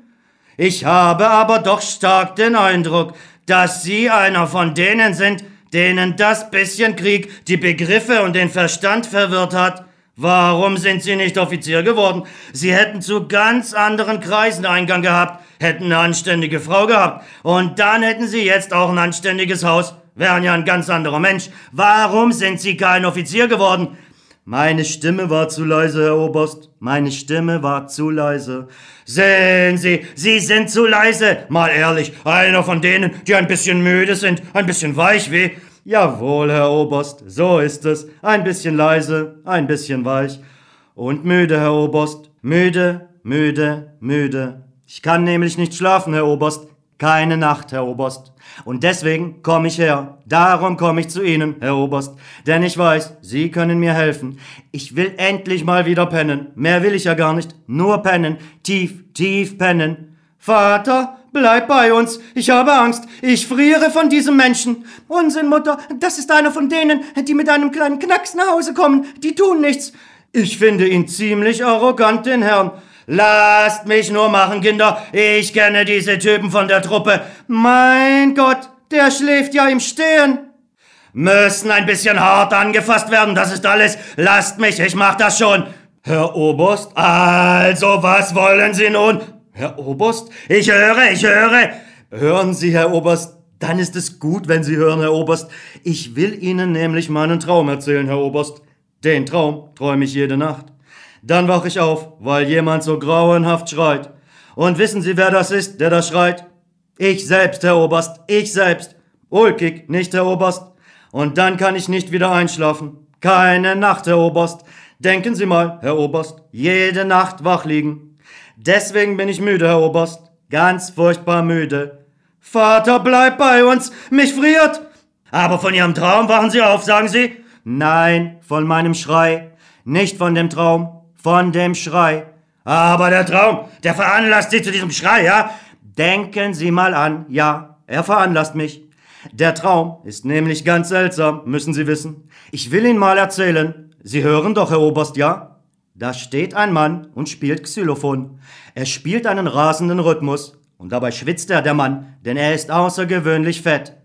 Ich habe aber doch stark den Eindruck, dass Sie einer von denen sind, denen das bisschen Krieg die Begriffe und den Verstand verwirrt hat. Warum sind Sie nicht Offizier geworden? Sie hätten zu ganz anderen Kreisen Eingang gehabt, hätten eine anständige Frau gehabt und dann hätten Sie jetzt auch ein anständiges Haus, wären ja ein ganz anderer Mensch. Warum sind Sie kein Offizier geworden? Meine Stimme war zu leise, Herr Oberst. Meine Stimme war zu leise. Sehen Sie, Sie sind zu leise. Mal ehrlich, einer von denen, die ein bisschen müde sind, ein bisschen weich wie. Jawohl, Herr Oberst, so ist es. Ein bisschen leise, ein bisschen weich. Und müde, Herr Oberst. Müde, müde, müde. Ich kann nämlich nicht schlafen, Herr Oberst. Keine Nacht, Herr Oberst. Und deswegen komme ich her. Darum komme ich zu Ihnen, Herr Oberst. Denn ich weiß, Sie können mir helfen. Ich will endlich mal wieder pennen. Mehr will ich ja gar nicht. Nur pennen. Tief, tief pennen. Vater, bleib bei uns. Ich habe Angst. Ich friere von diesem Menschen. Unsinn, Mutter. Das ist einer von denen, die mit einem kleinen Knacks nach Hause kommen. Die tun nichts. Ich finde ihn ziemlich arrogant, den Herrn. Lasst mich nur machen, Kinder. Ich kenne diese Typen von der Truppe. Mein Gott, der schläft ja im Stehen. Müssen ein bisschen hart angefasst werden, das ist alles. Lasst mich, ich mach das schon. Herr Oberst, also was wollen Sie nun? Herr Oberst, ich höre, ich höre. Hören Sie, Herr Oberst, dann ist es gut, wenn Sie hören, Herr Oberst. Ich will Ihnen nämlich meinen Traum erzählen, Herr Oberst. Den Traum träume ich jede Nacht. Dann wach ich auf, weil jemand so grauenhaft schreit. Und wissen Sie, wer das ist, der da schreit? Ich selbst, Herr Oberst, ich selbst. Ulkig, nicht, Herr Oberst. Und dann kann ich nicht wieder einschlafen. Keine Nacht, Herr Oberst. Denken Sie mal, Herr Oberst, jede Nacht wach liegen. Deswegen bin ich müde, Herr Oberst. Ganz furchtbar müde. Vater, bleib bei uns, mich friert. Aber von Ihrem Traum wachen Sie auf, sagen Sie? Nein, von meinem Schrei. Nicht von dem Traum von dem Schrei. Aber der Traum, der veranlasst Sie zu diesem Schrei, ja? Denken Sie mal an, ja, er veranlasst mich. Der Traum ist nämlich ganz seltsam, müssen Sie wissen. Ich will Ihnen mal erzählen. Sie hören doch, Herr Oberst, ja? Da steht ein Mann und spielt Xylophon. Er spielt einen rasenden Rhythmus. Und dabei schwitzt er, der Mann, denn er ist außergewöhnlich fett.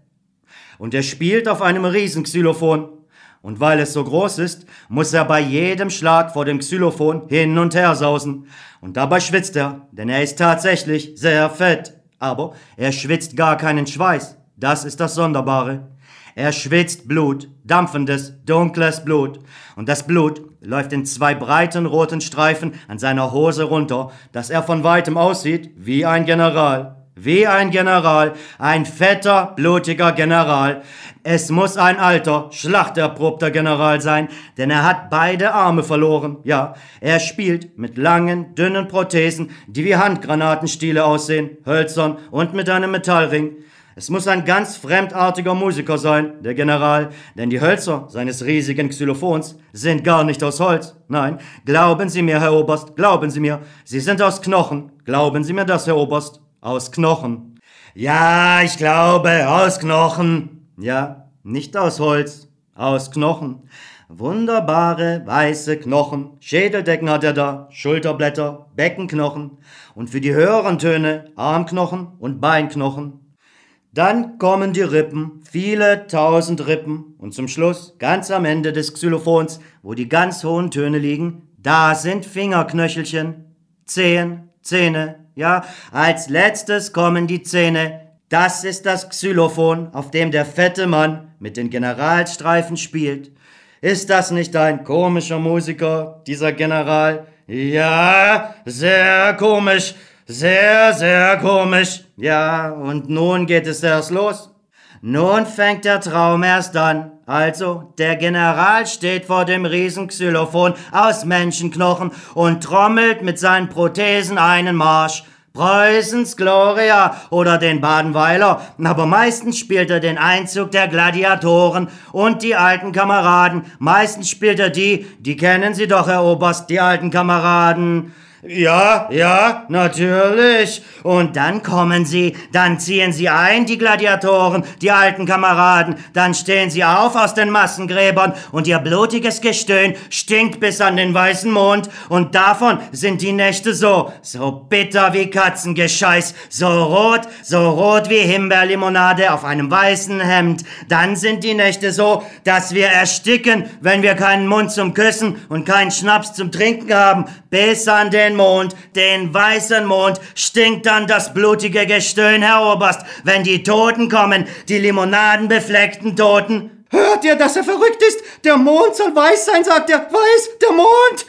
Und er spielt auf einem Riesenxylophon. Und weil es so groß ist, muss er bei jedem Schlag vor dem Xylophon hin und her sausen. Und dabei schwitzt er, denn er ist tatsächlich sehr fett. Aber er schwitzt gar keinen Schweiß. Das ist das Sonderbare. Er schwitzt Blut, dampfendes, dunkles Blut. Und das Blut läuft in zwei breiten roten Streifen an seiner Hose runter, dass er von weitem aussieht wie ein General. Wie ein General, ein fetter, blutiger General. Es muss ein alter, schlachterprobter General sein, denn er hat beide Arme verloren. Ja, er spielt mit langen, dünnen Prothesen, die wie Handgranatenstiele aussehen, hölzern und mit einem Metallring. Es muss ein ganz fremdartiger Musiker sein, der General, denn die Hölzer seines riesigen Xylophons sind gar nicht aus Holz. Nein, glauben Sie mir, Herr Oberst, glauben Sie mir, sie sind aus Knochen. Glauben Sie mir das, Herr Oberst. Aus Knochen. Ja, ich glaube, aus Knochen. Ja, nicht aus Holz, aus Knochen. Wunderbare weiße Knochen. Schädeldecken hat er da, Schulterblätter, Beckenknochen und für die höheren Töne Armknochen und Beinknochen. Dann kommen die Rippen, viele tausend Rippen und zum Schluss, ganz am Ende des Xylophons, wo die ganz hohen Töne liegen, da sind Fingerknöchelchen, Zehen, Zähne, ja, als letztes kommen die Zähne. Das ist das Xylophon, auf dem der fette Mann mit den Generalstreifen spielt. Ist das nicht ein komischer Musiker, dieser General? Ja, sehr komisch, sehr, sehr komisch. Ja, und nun geht es erst los. Nun fängt der Traum erst an. Also, der General steht vor dem Riesenxylophon aus Menschenknochen und trommelt mit seinen Prothesen einen Marsch. Preußens Gloria oder den Badenweiler, aber meistens spielt er den Einzug der Gladiatoren und die alten Kameraden. Meistens spielt er die, die kennen Sie doch, Herr Oberst, die alten Kameraden. Ja, ja, natürlich. Und dann kommen sie, dann ziehen sie ein, die Gladiatoren, die alten Kameraden, dann stehen sie auf aus den Massengräbern und ihr blutiges Gestöhn stinkt bis an den weißen Mond und davon sind die Nächte so, so bitter wie Katzengescheiß, so rot, so rot wie Himbeerlimonade auf einem weißen Hemd. Dann sind die Nächte so, dass wir ersticken, wenn wir keinen Mund zum Küssen und keinen Schnaps zum Trinken haben, bis an den Mond, den weißen Mond, stinkt dann das blutige Gestöhn, Herr Oberst, wenn die Toten kommen, die limonadenbefleckten Toten. Hört ihr, dass er verrückt ist? Der Mond soll weiß sein, sagt er. Weiß, der Mond!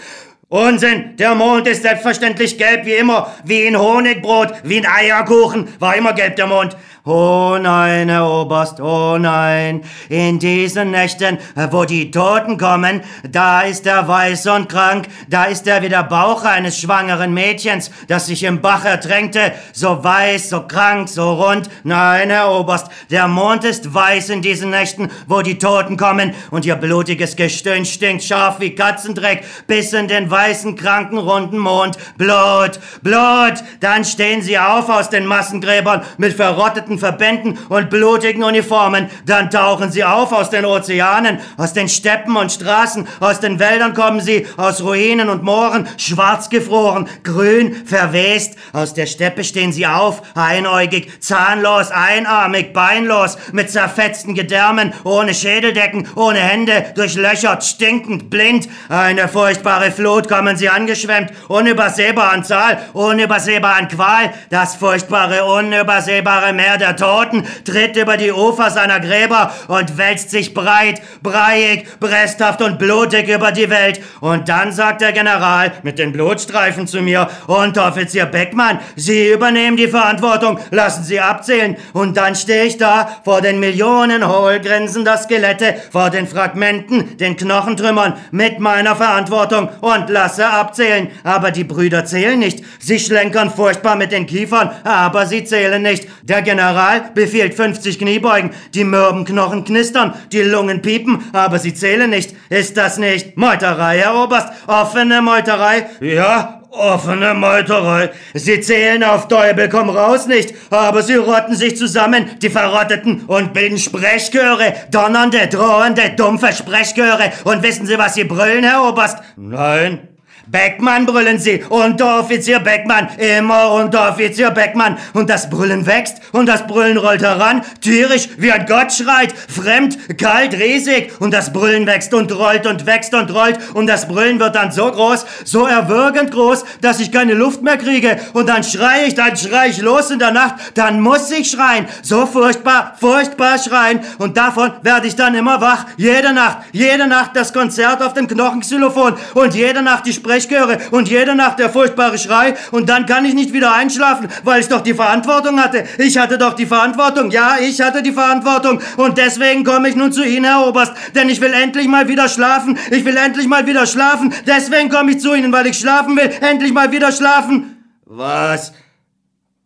Unsinn! Der Mond ist selbstverständlich gelb wie immer, wie ein Honigbrot, wie ein Eierkuchen, war immer gelb der Mond. Oh nein, Herr Oberst, oh nein. In diesen Nächten, wo die Toten kommen, da ist er weiß und krank, da ist er wie der Bauch eines schwangeren Mädchens, das sich im Bach ertränkte, so weiß, so krank, so rund. Nein, Herr Oberst, der Mond ist weiß in diesen Nächten, wo die Toten kommen, und ihr blutiges Gestöhn stinkt scharf wie Katzendreck, bis in den weißen, kranken, runden Mond. Blut, Blut, dann stehen sie auf aus den Massengräbern mit verrotteten verrotteten Verbänden und blutigen Uniformen. Dann tauchen sie auf aus den Ozeanen, aus den Steppen und Straßen, aus den Wäldern kommen sie, aus Ruinen und Mooren, schwarz gefroren, grün, verwest. Aus der Steppe stehen sie auf, einäugig, zahnlos, einarmig, beinlos, mit zerfetzten Gedärmen, ohne Schädeldecken, ohne Hände, durchlöchert, stinkend, blind. Eine furchtbare Flut kommen sie angeschwemmt, unübersehbar an Zahl, unübersehbar an Qual, das furchtbare, unübersehbare Meer der Toten tritt über die Ufer seiner Gräber und wälzt sich breit, breiig, bresthaft und blutig über die Welt. Und dann sagt der General mit den Blutstreifen zu mir, Unteroffizier Beckmann, Sie übernehmen die Verantwortung, lassen Sie abzählen. Und dann stehe ich da vor den Millionen hohlgrinsender Skelette, vor den Fragmenten, den Knochentrümmern, mit meiner Verantwortung und lasse abzählen. Aber die Brüder zählen nicht. Sie schlenkern furchtbar mit den Kiefern, aber sie zählen nicht. Der General General befiehlt 50 Kniebeugen, die mürben Knochen knistern, die Lungen piepen, aber sie zählen nicht. Ist das nicht Meuterei, Herr Oberst? Offene Meuterei? Ja, offene Meuterei. Sie zählen auf Teufel komm raus nicht, aber sie rotten sich zusammen, die Verrotteten, und bilden Sprechchöre, donnernde, drohende, dumpfe Sprechchöre. Und wissen Sie, was Sie brüllen, Herr Oberst? Nein. Beckmann brüllen sie, Unteroffizier Beckmann, immer Unteroffizier Beckmann. Und das Brüllen wächst und das Brüllen rollt heran, tierisch, wie ein Gott schreit, fremd, kalt, riesig. Und das Brüllen wächst und rollt und wächst und rollt und das Brüllen wird dann so groß, so erwürgend groß, dass ich keine Luft mehr kriege. Und dann schrei ich, dann schrei ich los in der Nacht, dann muss ich schreien, so furchtbar, furchtbar schreien. Und davon werde ich dann immer wach, jede Nacht, jede Nacht das Konzert auf dem Knochenxylophon und jede Nacht die Sprech höre und jede Nacht der furchtbare Schrei und dann kann ich nicht wieder einschlafen, weil ich doch die Verantwortung hatte. Ich hatte doch die Verantwortung. Ja, ich hatte die Verantwortung und deswegen komme ich nun zu Ihnen, Herr Oberst, denn ich will endlich mal wieder schlafen. Ich will endlich mal wieder schlafen. Deswegen komme ich zu Ihnen, weil ich schlafen will. Endlich mal wieder schlafen. Was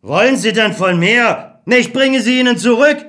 wollen Sie denn von mir? Ich bringe Sie Ihnen zurück.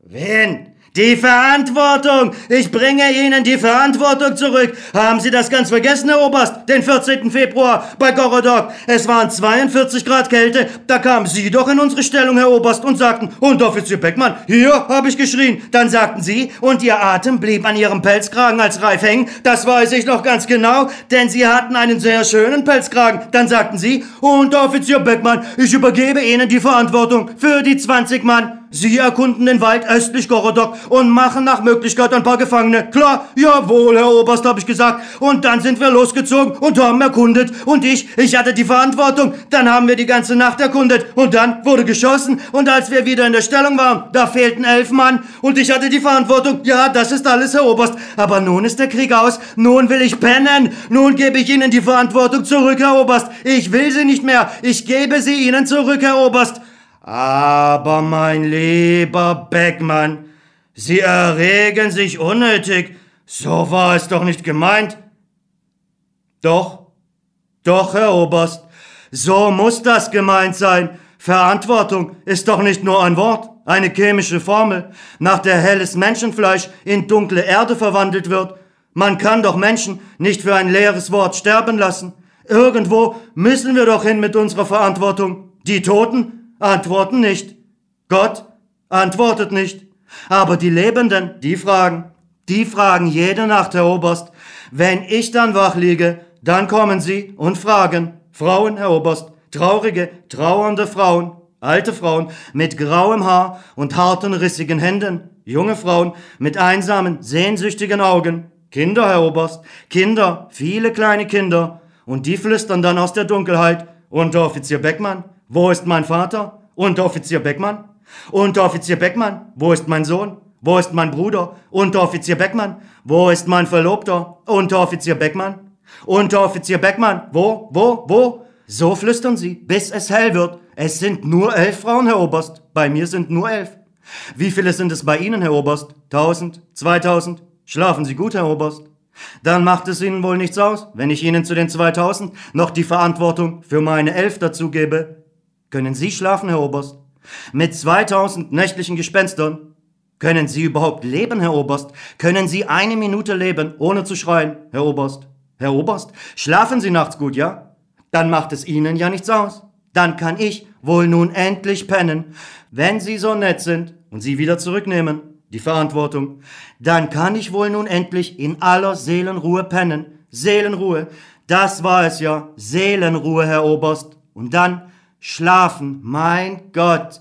Wen? Die Verantwortung! Ich bringe Ihnen die Verantwortung zurück! Haben Sie das ganz vergessen, Herr Oberst? Den 14. Februar bei Gorodok. Es waren 42 Grad Kälte. Da kamen Sie doch in unsere Stellung, Herr Oberst, und sagten, und Offizier Beckmann, hier habe ich geschrien. Dann sagten Sie, und Ihr Atem blieb an Ihrem Pelzkragen als Reif hängen. Das weiß ich noch ganz genau, denn Sie hatten einen sehr schönen Pelzkragen. Dann sagten Sie, und Offizier Beckmann, ich übergebe Ihnen die Verantwortung für die 20 Mann. Sie erkunden den Wald östlich Gorodok und machen nach Möglichkeit ein paar Gefangene. Klar, jawohl, Herr Oberst, habe ich gesagt. Und dann sind wir losgezogen und haben erkundet. Und ich, ich hatte die Verantwortung. Dann haben wir die ganze Nacht erkundet. Und dann wurde geschossen. Und als wir wieder in der Stellung waren, da fehlten elf Mann. Und ich hatte die Verantwortung. Ja, das ist alles, Herr Oberst. Aber nun ist der Krieg aus. Nun will ich pennen. Nun gebe ich Ihnen die Verantwortung zurück, Herr Oberst. Ich will sie nicht mehr. Ich gebe sie Ihnen zurück, Herr Oberst. Aber mein lieber Beckmann, Sie erregen sich unnötig. So war es doch nicht gemeint. Doch, doch, Herr Oberst, so muss das gemeint sein. Verantwortung ist doch nicht nur ein Wort, eine chemische Formel, nach der helles Menschenfleisch in dunkle Erde verwandelt wird. Man kann doch Menschen nicht für ein leeres Wort sterben lassen. Irgendwo müssen wir doch hin mit unserer Verantwortung. Die Toten antworten nicht. Gott antwortet nicht. Aber die Lebenden, die fragen, die fragen jede Nacht, Herr Oberst. Wenn ich dann wach liege, dann kommen sie und fragen. Frauen, Herr Oberst, traurige, trauernde Frauen, alte Frauen mit grauem Haar und harten, rissigen Händen, junge Frauen mit einsamen, sehnsüchtigen Augen, Kinder, Herr Oberst, Kinder, viele kleine Kinder, und die flüstern dann aus der Dunkelheit, Unteroffizier Beckmann, wo ist mein Vater? Unteroffizier Beckmann? Unteroffizier Beckmann, wo ist mein Sohn? Wo ist mein Bruder? Unteroffizier Beckmann, wo ist mein Verlobter? Unteroffizier Beckmann? Unteroffizier Beckmann, wo, wo, wo? So flüstern sie, bis es hell wird. Es sind nur elf Frauen, Herr Oberst. Bei mir sind nur elf. Wie viele sind es bei Ihnen, Herr Oberst? Tausend? Zweitausend? Schlafen Sie gut, Herr Oberst? Dann macht es Ihnen wohl nichts aus, wenn ich Ihnen zu den 2000 noch die Verantwortung für meine elf dazugebe. Können Sie schlafen, Herr Oberst? Mit 2000 nächtlichen Gespenstern? Können Sie überhaupt leben, Herr Oberst? Können Sie eine Minute leben, ohne zu schreien, Herr Oberst? Herr Oberst, schlafen Sie nachts gut, ja? Dann macht es Ihnen ja nichts aus. Dann kann ich wohl nun endlich pennen. Wenn Sie so nett sind und Sie wieder zurücknehmen, die Verantwortung, dann kann ich wohl nun endlich in aller Seelenruhe pennen. Seelenruhe, das war es ja. Seelenruhe, Herr Oberst. Und dann schlafen, mein Gott.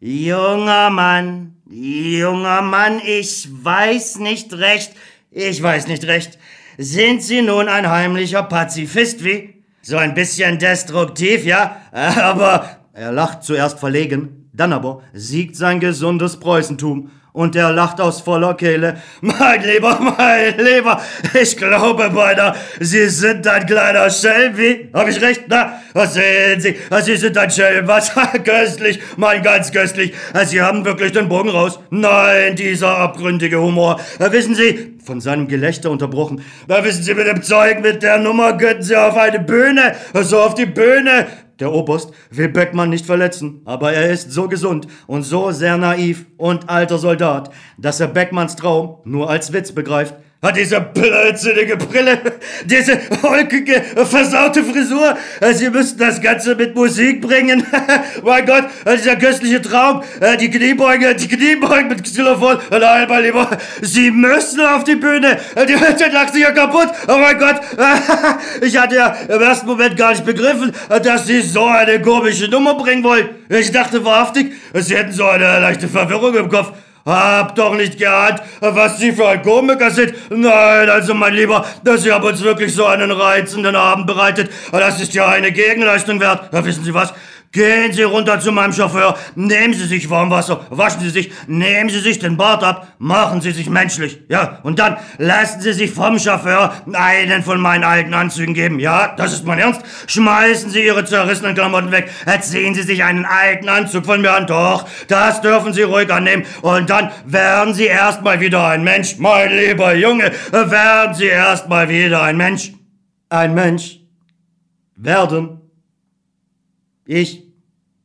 Junger Mann, junger Mann, ich weiß nicht recht, ich weiß nicht recht. Sind Sie nun ein heimlicher Pazifist wie? So ein bisschen destruktiv, ja? Aber er lacht zuerst verlegen, dann aber siegt sein gesundes Preußentum und er lacht aus voller Kehle. Mein Lieber, mein Lieber, ich glaube beinahe, Sie sind ein kleiner Schelm, wie? Hab ich recht? Na, was sehen Sie? Sie sind ein Schelm, was? köstlich, mein ganz köstlich. Sie haben wirklich den Bogen raus. Nein, dieser abgründige Humor. Wissen Sie, von seinem Gelächter unterbrochen. Da wissen Sie, mit dem Zeug, mit der Nummer könnten Sie auf eine Bühne, so auf die Bühne. Der Oberst will Beckmann nicht verletzen, aber er ist so gesund und so sehr naiv und alter Soldat, dass er Beckmanns Traum nur als Witz begreift hat diese blödsinnige Brille, diese holkige, versaute Frisur. Sie müssten das Ganze mit Musik bringen. mein Gott, dieser köstliche Traum, äh, die Kniebeuge, die Kniebeuge mit Xylophon. Nein, mein Lieber, Sie müssen auf die Bühne. Die Hütte lag sich ja kaputt. Oh mein Gott, ich hatte ja im ersten Moment gar nicht begriffen, dass Sie so eine komische Nummer bringen wollen. Ich dachte wahrhaftig, Sie hätten so eine leichte Verwirrung im Kopf. Hab doch nicht geahnt, was Sie für ein Komiker sind. Nein, also mein Lieber, Sie haben uns wirklich so einen reizenden Abend bereitet. Das ist ja eine Gegenleistung wert. Wissen Sie was? Gehen Sie runter zu meinem Chauffeur, nehmen Sie sich Warmwasser, waschen Sie sich, nehmen Sie sich den Bart ab, machen Sie sich menschlich, ja, und dann lassen Sie sich vom Chauffeur einen von meinen alten Anzügen geben, ja, das ist mein Ernst. Schmeißen Sie Ihre zerrissenen Klamotten weg, erziehen Sie sich einen alten Anzug von mir an, doch, das dürfen Sie ruhig annehmen, und dann werden Sie erstmal wieder ein Mensch, mein lieber Junge, werden Sie erstmal wieder ein Mensch. Ein Mensch. Werden. Ich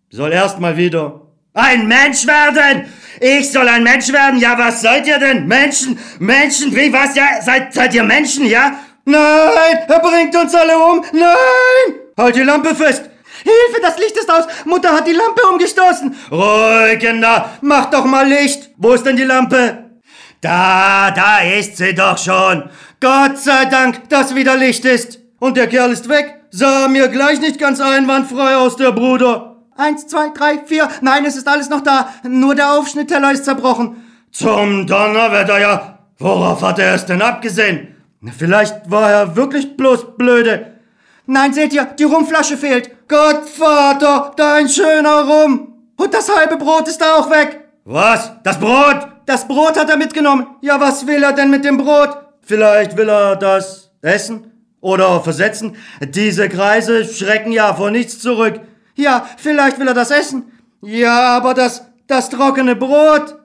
soll erstmal wieder ein Mensch werden. Ich soll ein Mensch werden. Ja, was seid ihr denn? Menschen, Menschen, wie was? Ja, seid, seid ihr Menschen, ja? Nein, er bringt uns alle um. Nein! Halt die Lampe fest. Hilfe, das Licht ist aus. Mutter hat die Lampe umgestoßen. Ruhig, Kinder, mach doch mal Licht. Wo ist denn die Lampe? Da, da ist sie doch schon. Gott sei Dank, dass wieder Licht ist. Und der Kerl ist weg. Sah mir gleich nicht ganz einwandfrei aus, der Bruder. Eins, zwei, drei, vier. Nein, es ist alles noch da. Nur der Aufschnittteller ist zerbrochen. Zum Donnerwetter, ja. Worauf hat er es denn abgesehen? Vielleicht war er wirklich bloß blöde. Nein, seht ihr, die Rumflasche fehlt. Gott, Vater, dein schöner Rum. Und das halbe Brot ist da auch weg. Was? Das Brot? Das Brot hat er mitgenommen. Ja, was will er denn mit dem Brot? Vielleicht will er das essen? Oder versetzen, diese Kreise schrecken ja vor nichts zurück. Ja, vielleicht will er das essen. Ja, aber das, das trockene Brot.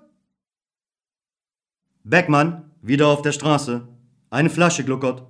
Beckmann, wieder auf der Straße. Eine Flasche gluckert.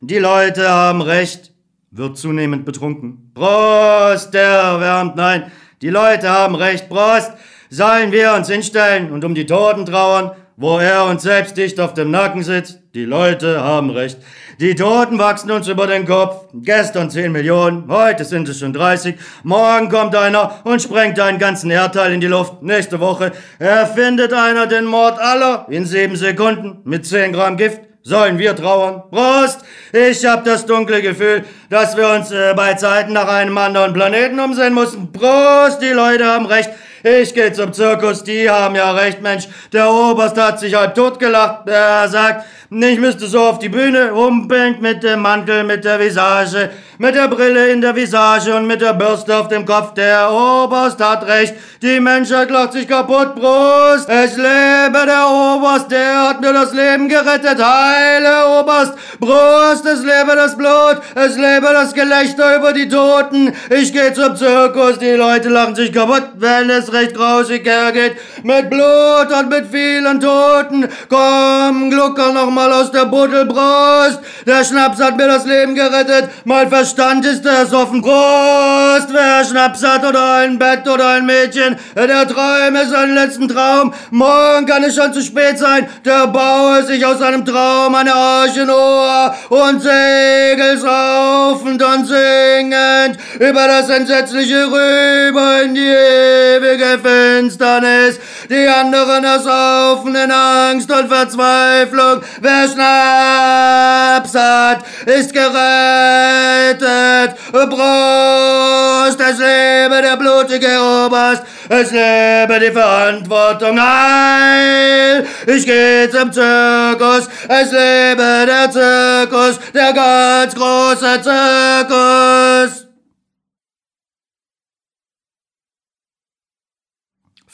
Die Leute haben recht, wird zunehmend betrunken. Prost, der wärmt, nein, die Leute haben recht, Prost, sollen wir uns hinstellen und um die Toten trauern, wo er uns selbst dicht auf dem Nacken sitzt? Die Leute haben recht. Die Toten wachsen uns über den Kopf. Gestern 10 Millionen, heute sind es schon 30. Morgen kommt einer und sprengt einen ganzen Erdteil in die Luft. Nächste Woche erfindet einer den Mord aller in sieben Sekunden mit 10 Gramm Gift. Sollen wir trauern? Prost! Ich hab das dunkle Gefühl, dass wir uns äh, bei Zeiten nach einem anderen Planeten umsehen mussten. Prost! Die Leute haben recht. Ich geh zum Zirkus, die haben ja recht, Mensch. Der Oberst hat sich halb totgelacht. Er sagt, ich müsste so auf die Bühne humpelnd mit dem Mantel, mit der Visage. mit der Brille in der Visage und mit der Bürste auf dem Kopf. Der Oberst hat recht, die Menschheit lacht sich kaputt. Brust, es lebe der Oberst, der hat mir das Leben gerettet. Heile Oberst, Brust, es lebe das Blut, es lebe das Gelächter über die Toten. Ich gehe zum Zirkus, die Leute lachen sich kaputt, wenn es recht grausig hergeht. Mit Blut und mit vielen Toten. Komm, Glucker noch mal aus der Buddelbrust. Der Schnaps hat mir das Leben gerettet. Mein Verstand ist ersoffen. Prost! Wer Schnaps hat oder ein Bett oder ein Mädchen, der träume seinen letzten Traum. Morgen kann es schon zu spät sein. Der baue sich aus seinem Traum eine Archenohr und segel saufend und singend über das entsetzliche Rüber in die ewige Finsternis. Die anderen ersaufen in Angst und Verzweiflung. Wer Schnaps hat, ist gerettet. Brust, es lebe der blutige Oberst, es lebe die Verantwortung. Heil, ich geh zum Zirkus, es lebe der Zirkus, der ganz große Zirkus.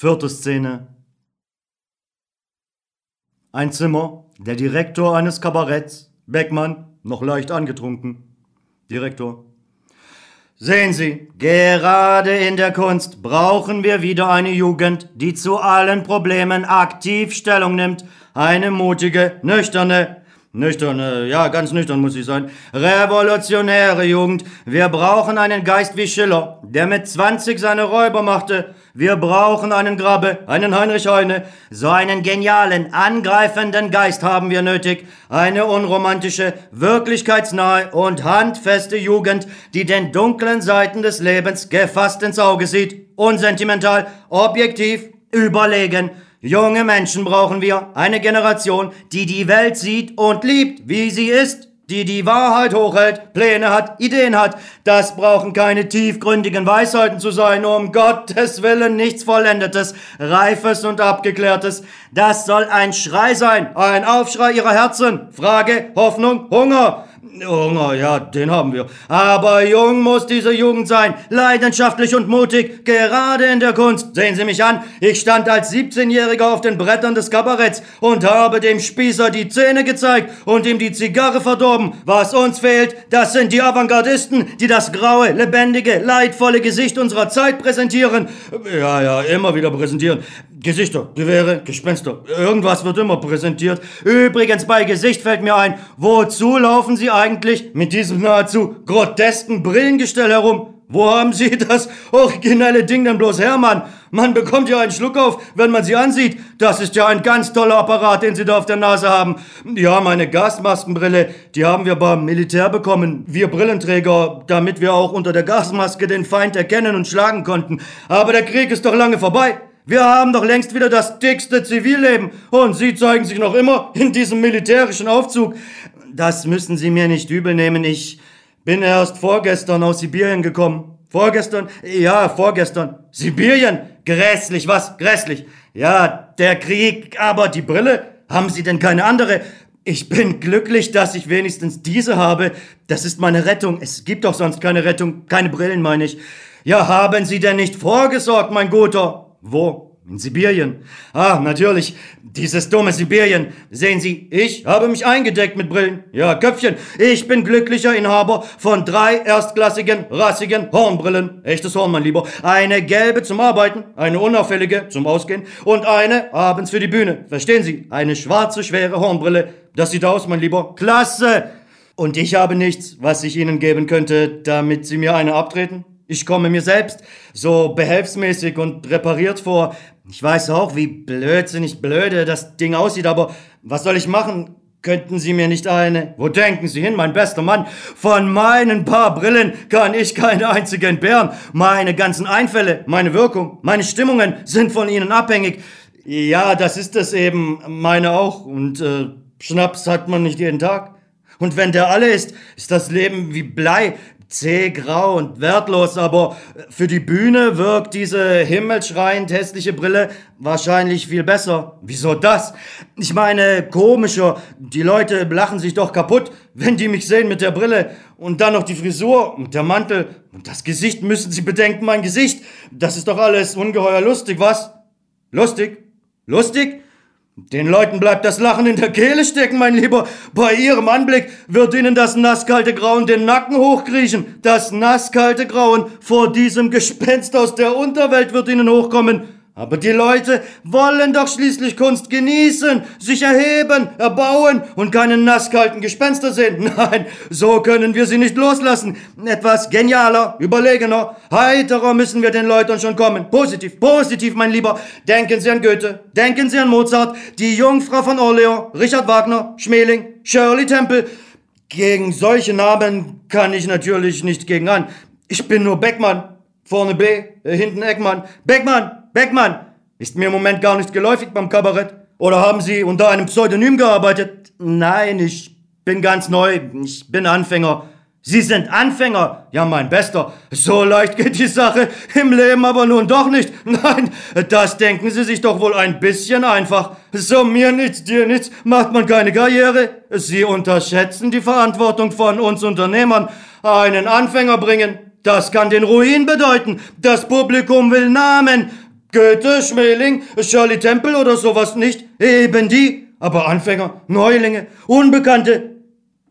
Vierte Szene. Ein Zimmer, der Direktor eines Kabaretts, Beckmann, noch leicht angetrunken. Direktor. Sehen Sie, gerade in der Kunst brauchen wir wieder eine Jugend, die zu allen Problemen aktiv Stellung nimmt. Eine mutige, nüchterne, Nüchtern, ja, ganz nüchtern muss ich sein. Revolutionäre Jugend. Wir brauchen einen Geist wie Schiller, der mit 20 seine Räuber machte. Wir brauchen einen Grabbe, einen Heinrich Heine. So einen genialen, angreifenden Geist haben wir nötig. Eine unromantische, wirklichkeitsnahe und handfeste Jugend, die den dunklen Seiten des Lebens gefasst ins Auge sieht. Unsentimental, objektiv, überlegen. Junge Menschen brauchen wir, eine Generation, die die Welt sieht und liebt, wie sie ist, die die Wahrheit hochhält, Pläne hat, Ideen hat. Das brauchen keine tiefgründigen Weisheiten zu sein, um Gottes Willen nichts Vollendetes, Reifes und Abgeklärtes. Das soll ein Schrei sein, ein Aufschrei ihrer Herzen. Frage, Hoffnung, Hunger. Hunger, ja, den haben wir. Aber jung muss diese Jugend sein, leidenschaftlich und mutig, gerade in der Kunst. Sehen Sie mich an, ich stand als 17-Jähriger auf den Brettern des Kabaretts und habe dem Spießer die Zähne gezeigt und ihm die Zigarre verdorben. Was uns fehlt, das sind die Avantgardisten, die das graue, lebendige, leidvolle Gesicht unserer Zeit präsentieren. Ja, ja, immer wieder präsentieren. Gesichter, Gewehre, Gespenster, irgendwas wird immer präsentiert. Übrigens, bei Gesicht fällt mir ein, wozu laufen Sie eigentlich mit diesem nahezu grotesken Brillengestell herum? Wo haben Sie das originelle Ding denn bloß her, Mann? Man bekommt ja einen Schluck auf, wenn man sie ansieht. Das ist ja ein ganz toller Apparat, den Sie da auf der Nase haben. Ja, meine Gasmaskenbrille, die haben wir beim Militär bekommen. Wir Brillenträger, damit wir auch unter der Gasmaske den Feind erkennen und schlagen konnten. Aber der Krieg ist doch lange vorbei. Wir haben doch längst wieder das dickste Zivilleben und Sie zeigen sich noch immer in diesem militärischen Aufzug. Das müssen Sie mir nicht übel nehmen. Ich bin erst vorgestern aus Sibirien gekommen. Vorgestern? Ja, vorgestern. Sibirien? Grässlich, was? Grässlich. Ja, der Krieg, aber die Brille? Haben Sie denn keine andere? Ich bin glücklich, dass ich wenigstens diese habe. Das ist meine Rettung. Es gibt doch sonst keine Rettung. Keine Brillen, meine ich. Ja, haben Sie denn nicht vorgesorgt, mein Guter? Wo? In Sibirien. Ah, natürlich. Dieses dumme Sibirien. Sehen Sie, ich habe mich eingedeckt mit Brillen. Ja, Köpfchen. Ich bin glücklicher Inhaber von drei erstklassigen, rassigen Hornbrillen. Echtes Horn, mein Lieber. Eine gelbe zum Arbeiten, eine unauffällige zum Ausgehen und eine abends für die Bühne. Verstehen Sie? Eine schwarze, schwere Hornbrille. Das sieht aus, mein Lieber. Klasse! Und ich habe nichts, was ich Ihnen geben könnte, damit Sie mir eine abtreten? Ich komme mir selbst so behelfsmäßig und repariert vor. Ich weiß auch, wie blödsinnig blöde das Ding aussieht, aber was soll ich machen? Könnten Sie mir nicht eine? Wo denken Sie hin, mein bester Mann? Von meinen paar Brillen kann ich keine einzige entbehren. Meine ganzen Einfälle, meine Wirkung, meine Stimmungen sind von Ihnen abhängig. Ja, das ist es eben, meine auch. Und äh, Schnaps hat man nicht jeden Tag. Und wenn der alle ist, ist das Leben wie Blei. Zäh, grau und wertlos, aber für die Bühne wirkt diese himmelschreiend hässliche Brille wahrscheinlich viel besser. Wieso das? Ich meine, komischer, die Leute lachen sich doch kaputt, wenn die mich sehen mit der Brille. Und dann noch die Frisur und der Mantel und das Gesicht müssen sie bedenken, mein Gesicht. Das ist doch alles ungeheuer lustig, was? Lustig? Lustig? Den Leuten bleibt das Lachen in der Kehle stecken, mein Lieber. Bei ihrem Anblick wird ihnen das nasskalte Grauen den Nacken hochkriechen. Das nasskalte Grauen vor diesem Gespenst aus der Unterwelt wird ihnen hochkommen. Aber die Leute wollen doch schließlich Kunst genießen, sich erheben, erbauen und keine nasskalten Gespenster sehen. Nein, so können wir sie nicht loslassen. Etwas genialer, überlegener, heiterer müssen wir den Leuten schon kommen. Positiv, positiv, mein Lieber. Denken Sie an Goethe, denken Sie an Mozart, die Jungfrau von Orleans, Richard Wagner, Schmeling, Shirley Temple. Gegen solche Namen kann ich natürlich nicht gegen an. Ich bin nur Beckmann. Vorne B, hinten Eckmann. Beckmann, Beckmann, ist mir im Moment gar nicht geläufig beim Kabarett. Oder haben Sie unter einem Pseudonym gearbeitet? Nein, ich bin ganz neu. Ich bin Anfänger. Sie sind Anfänger. Ja, mein Bester. So leicht geht die Sache im Leben aber nun doch nicht. Nein, das denken Sie sich doch wohl ein bisschen einfach. So mir nichts, dir nichts, macht man keine Karriere. Sie unterschätzen die Verantwortung von uns Unternehmern. Einen Anfänger bringen, das kann den Ruin bedeuten. Das Publikum will Namen. Goethe, Schmeling, Shirley Temple oder sowas nicht. Eben die. Aber Anfänger, Neulinge, Unbekannte.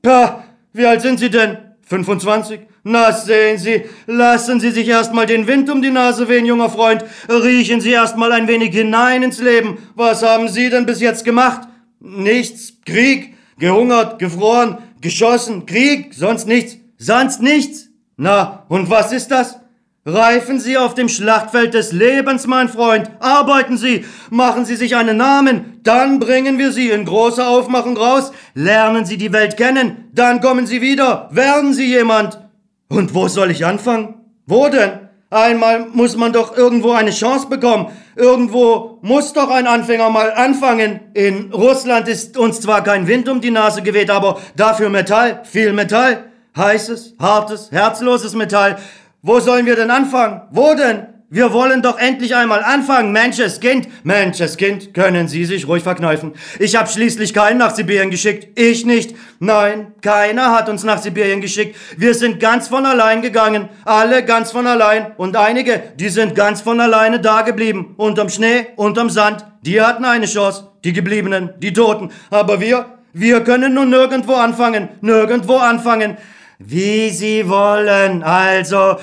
Pah, wie alt sind Sie denn? 25? Na sehen Sie, lassen Sie sich erstmal den Wind um die Nase wehen, junger Freund. Riechen Sie erstmal ein wenig hinein ins Leben. Was haben Sie denn bis jetzt gemacht? Nichts. Krieg. Gehungert, gefroren, geschossen. Krieg. Sonst nichts. Sonst nichts. Na, und was ist das? Reifen Sie auf dem Schlachtfeld des Lebens, mein Freund. Arbeiten Sie, machen Sie sich einen Namen, dann bringen wir Sie in großer Aufmachung raus. Lernen Sie die Welt kennen, dann kommen Sie wieder, werden Sie jemand. Und wo soll ich anfangen? Wo denn? Einmal muss man doch irgendwo eine Chance bekommen. Irgendwo muss doch ein Anfänger mal anfangen. In Russland ist uns zwar kein Wind um die Nase geweht, aber dafür Metall, viel Metall. Heißes, hartes, herzloses Metall. Wo sollen wir denn anfangen? Wo denn? Wir wollen doch endlich einmal anfangen, Mensches Kind. Mensches Kind, können Sie sich ruhig verkneifen. Ich habe schließlich keinen nach Sibirien geschickt. Ich nicht. Nein, keiner hat uns nach Sibirien geschickt. Wir sind ganz von allein gegangen. Alle ganz von allein. Und einige, die sind ganz von alleine da geblieben. Unterm Schnee, unterm Sand. Die hatten eine Chance. Die Gebliebenen, die Toten. Aber wir, wir können nun nirgendwo anfangen. Nirgendwo anfangen. Wie Sie wollen. Also,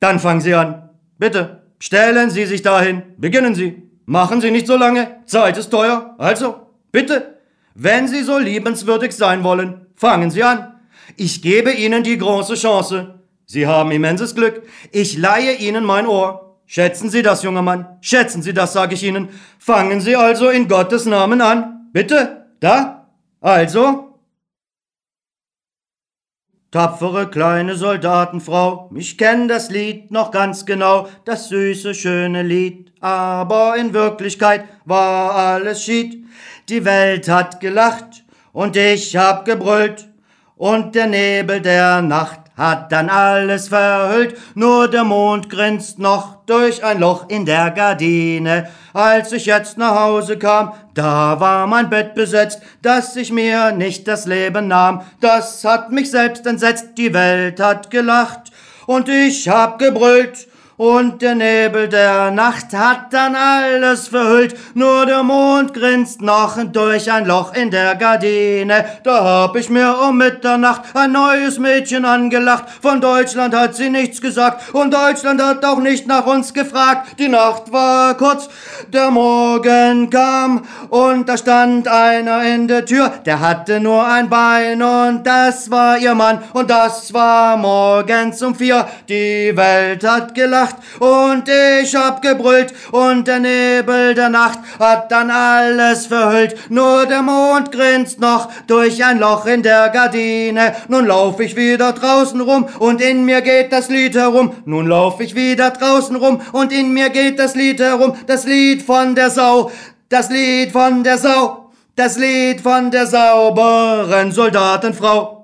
dann fangen Sie an. Bitte, stellen Sie sich dahin. Beginnen Sie. Machen Sie nicht so lange. Zeit ist teuer. Also, bitte. Wenn Sie so liebenswürdig sein wollen, fangen Sie an. Ich gebe Ihnen die große Chance. Sie haben immenses Glück. Ich leihe Ihnen mein Ohr. Schätzen Sie das, junger Mann. Schätzen Sie das, sage ich Ihnen. Fangen Sie also in Gottes Namen an. Bitte. Da. Also, Tapfere kleine Soldatenfrau, ich kenn das Lied noch ganz genau, das süße, schöne Lied. Aber in Wirklichkeit war alles schied. Die Welt hat gelacht und ich hab gebrüllt und der Nebel der Nacht hat dann alles verhüllt, nur der Mond grinst noch durch ein Loch in der Gardine. Als ich jetzt nach Hause kam, da war mein Bett besetzt, dass ich mir nicht das Leben nahm. Das hat mich selbst entsetzt, die Welt hat gelacht und ich hab gebrüllt und der Nebel der Nacht hat dann alles verhüllt, nur der Mond grinst noch durch ein Loch in der Gardine. Da hab ich mir um Mitternacht ein neues Mädchen angelacht, von Deutschland hat sie nichts gesagt. Und Deutschland hat auch nicht nach uns gefragt. Die Nacht war kurz, der Morgen kam. Und da stand einer in der Tür, der hatte nur ein Bein. Und das war ihr Mann. Und das war morgens um vier. Die Welt hat gelacht Nacht und ich hab gebrüllt und der Nebel der Nacht hat dann alles verhüllt. Nur der Mond grinst noch durch ein Loch in der Gardine. Nun lauf ich wieder draußen rum und in mir geht das Lied herum. Nun lauf ich wieder draußen rum und in mir geht das Lied herum. Das Lied von der Sau, das Lied von der Sau, das Lied von der sauberen Soldatenfrau.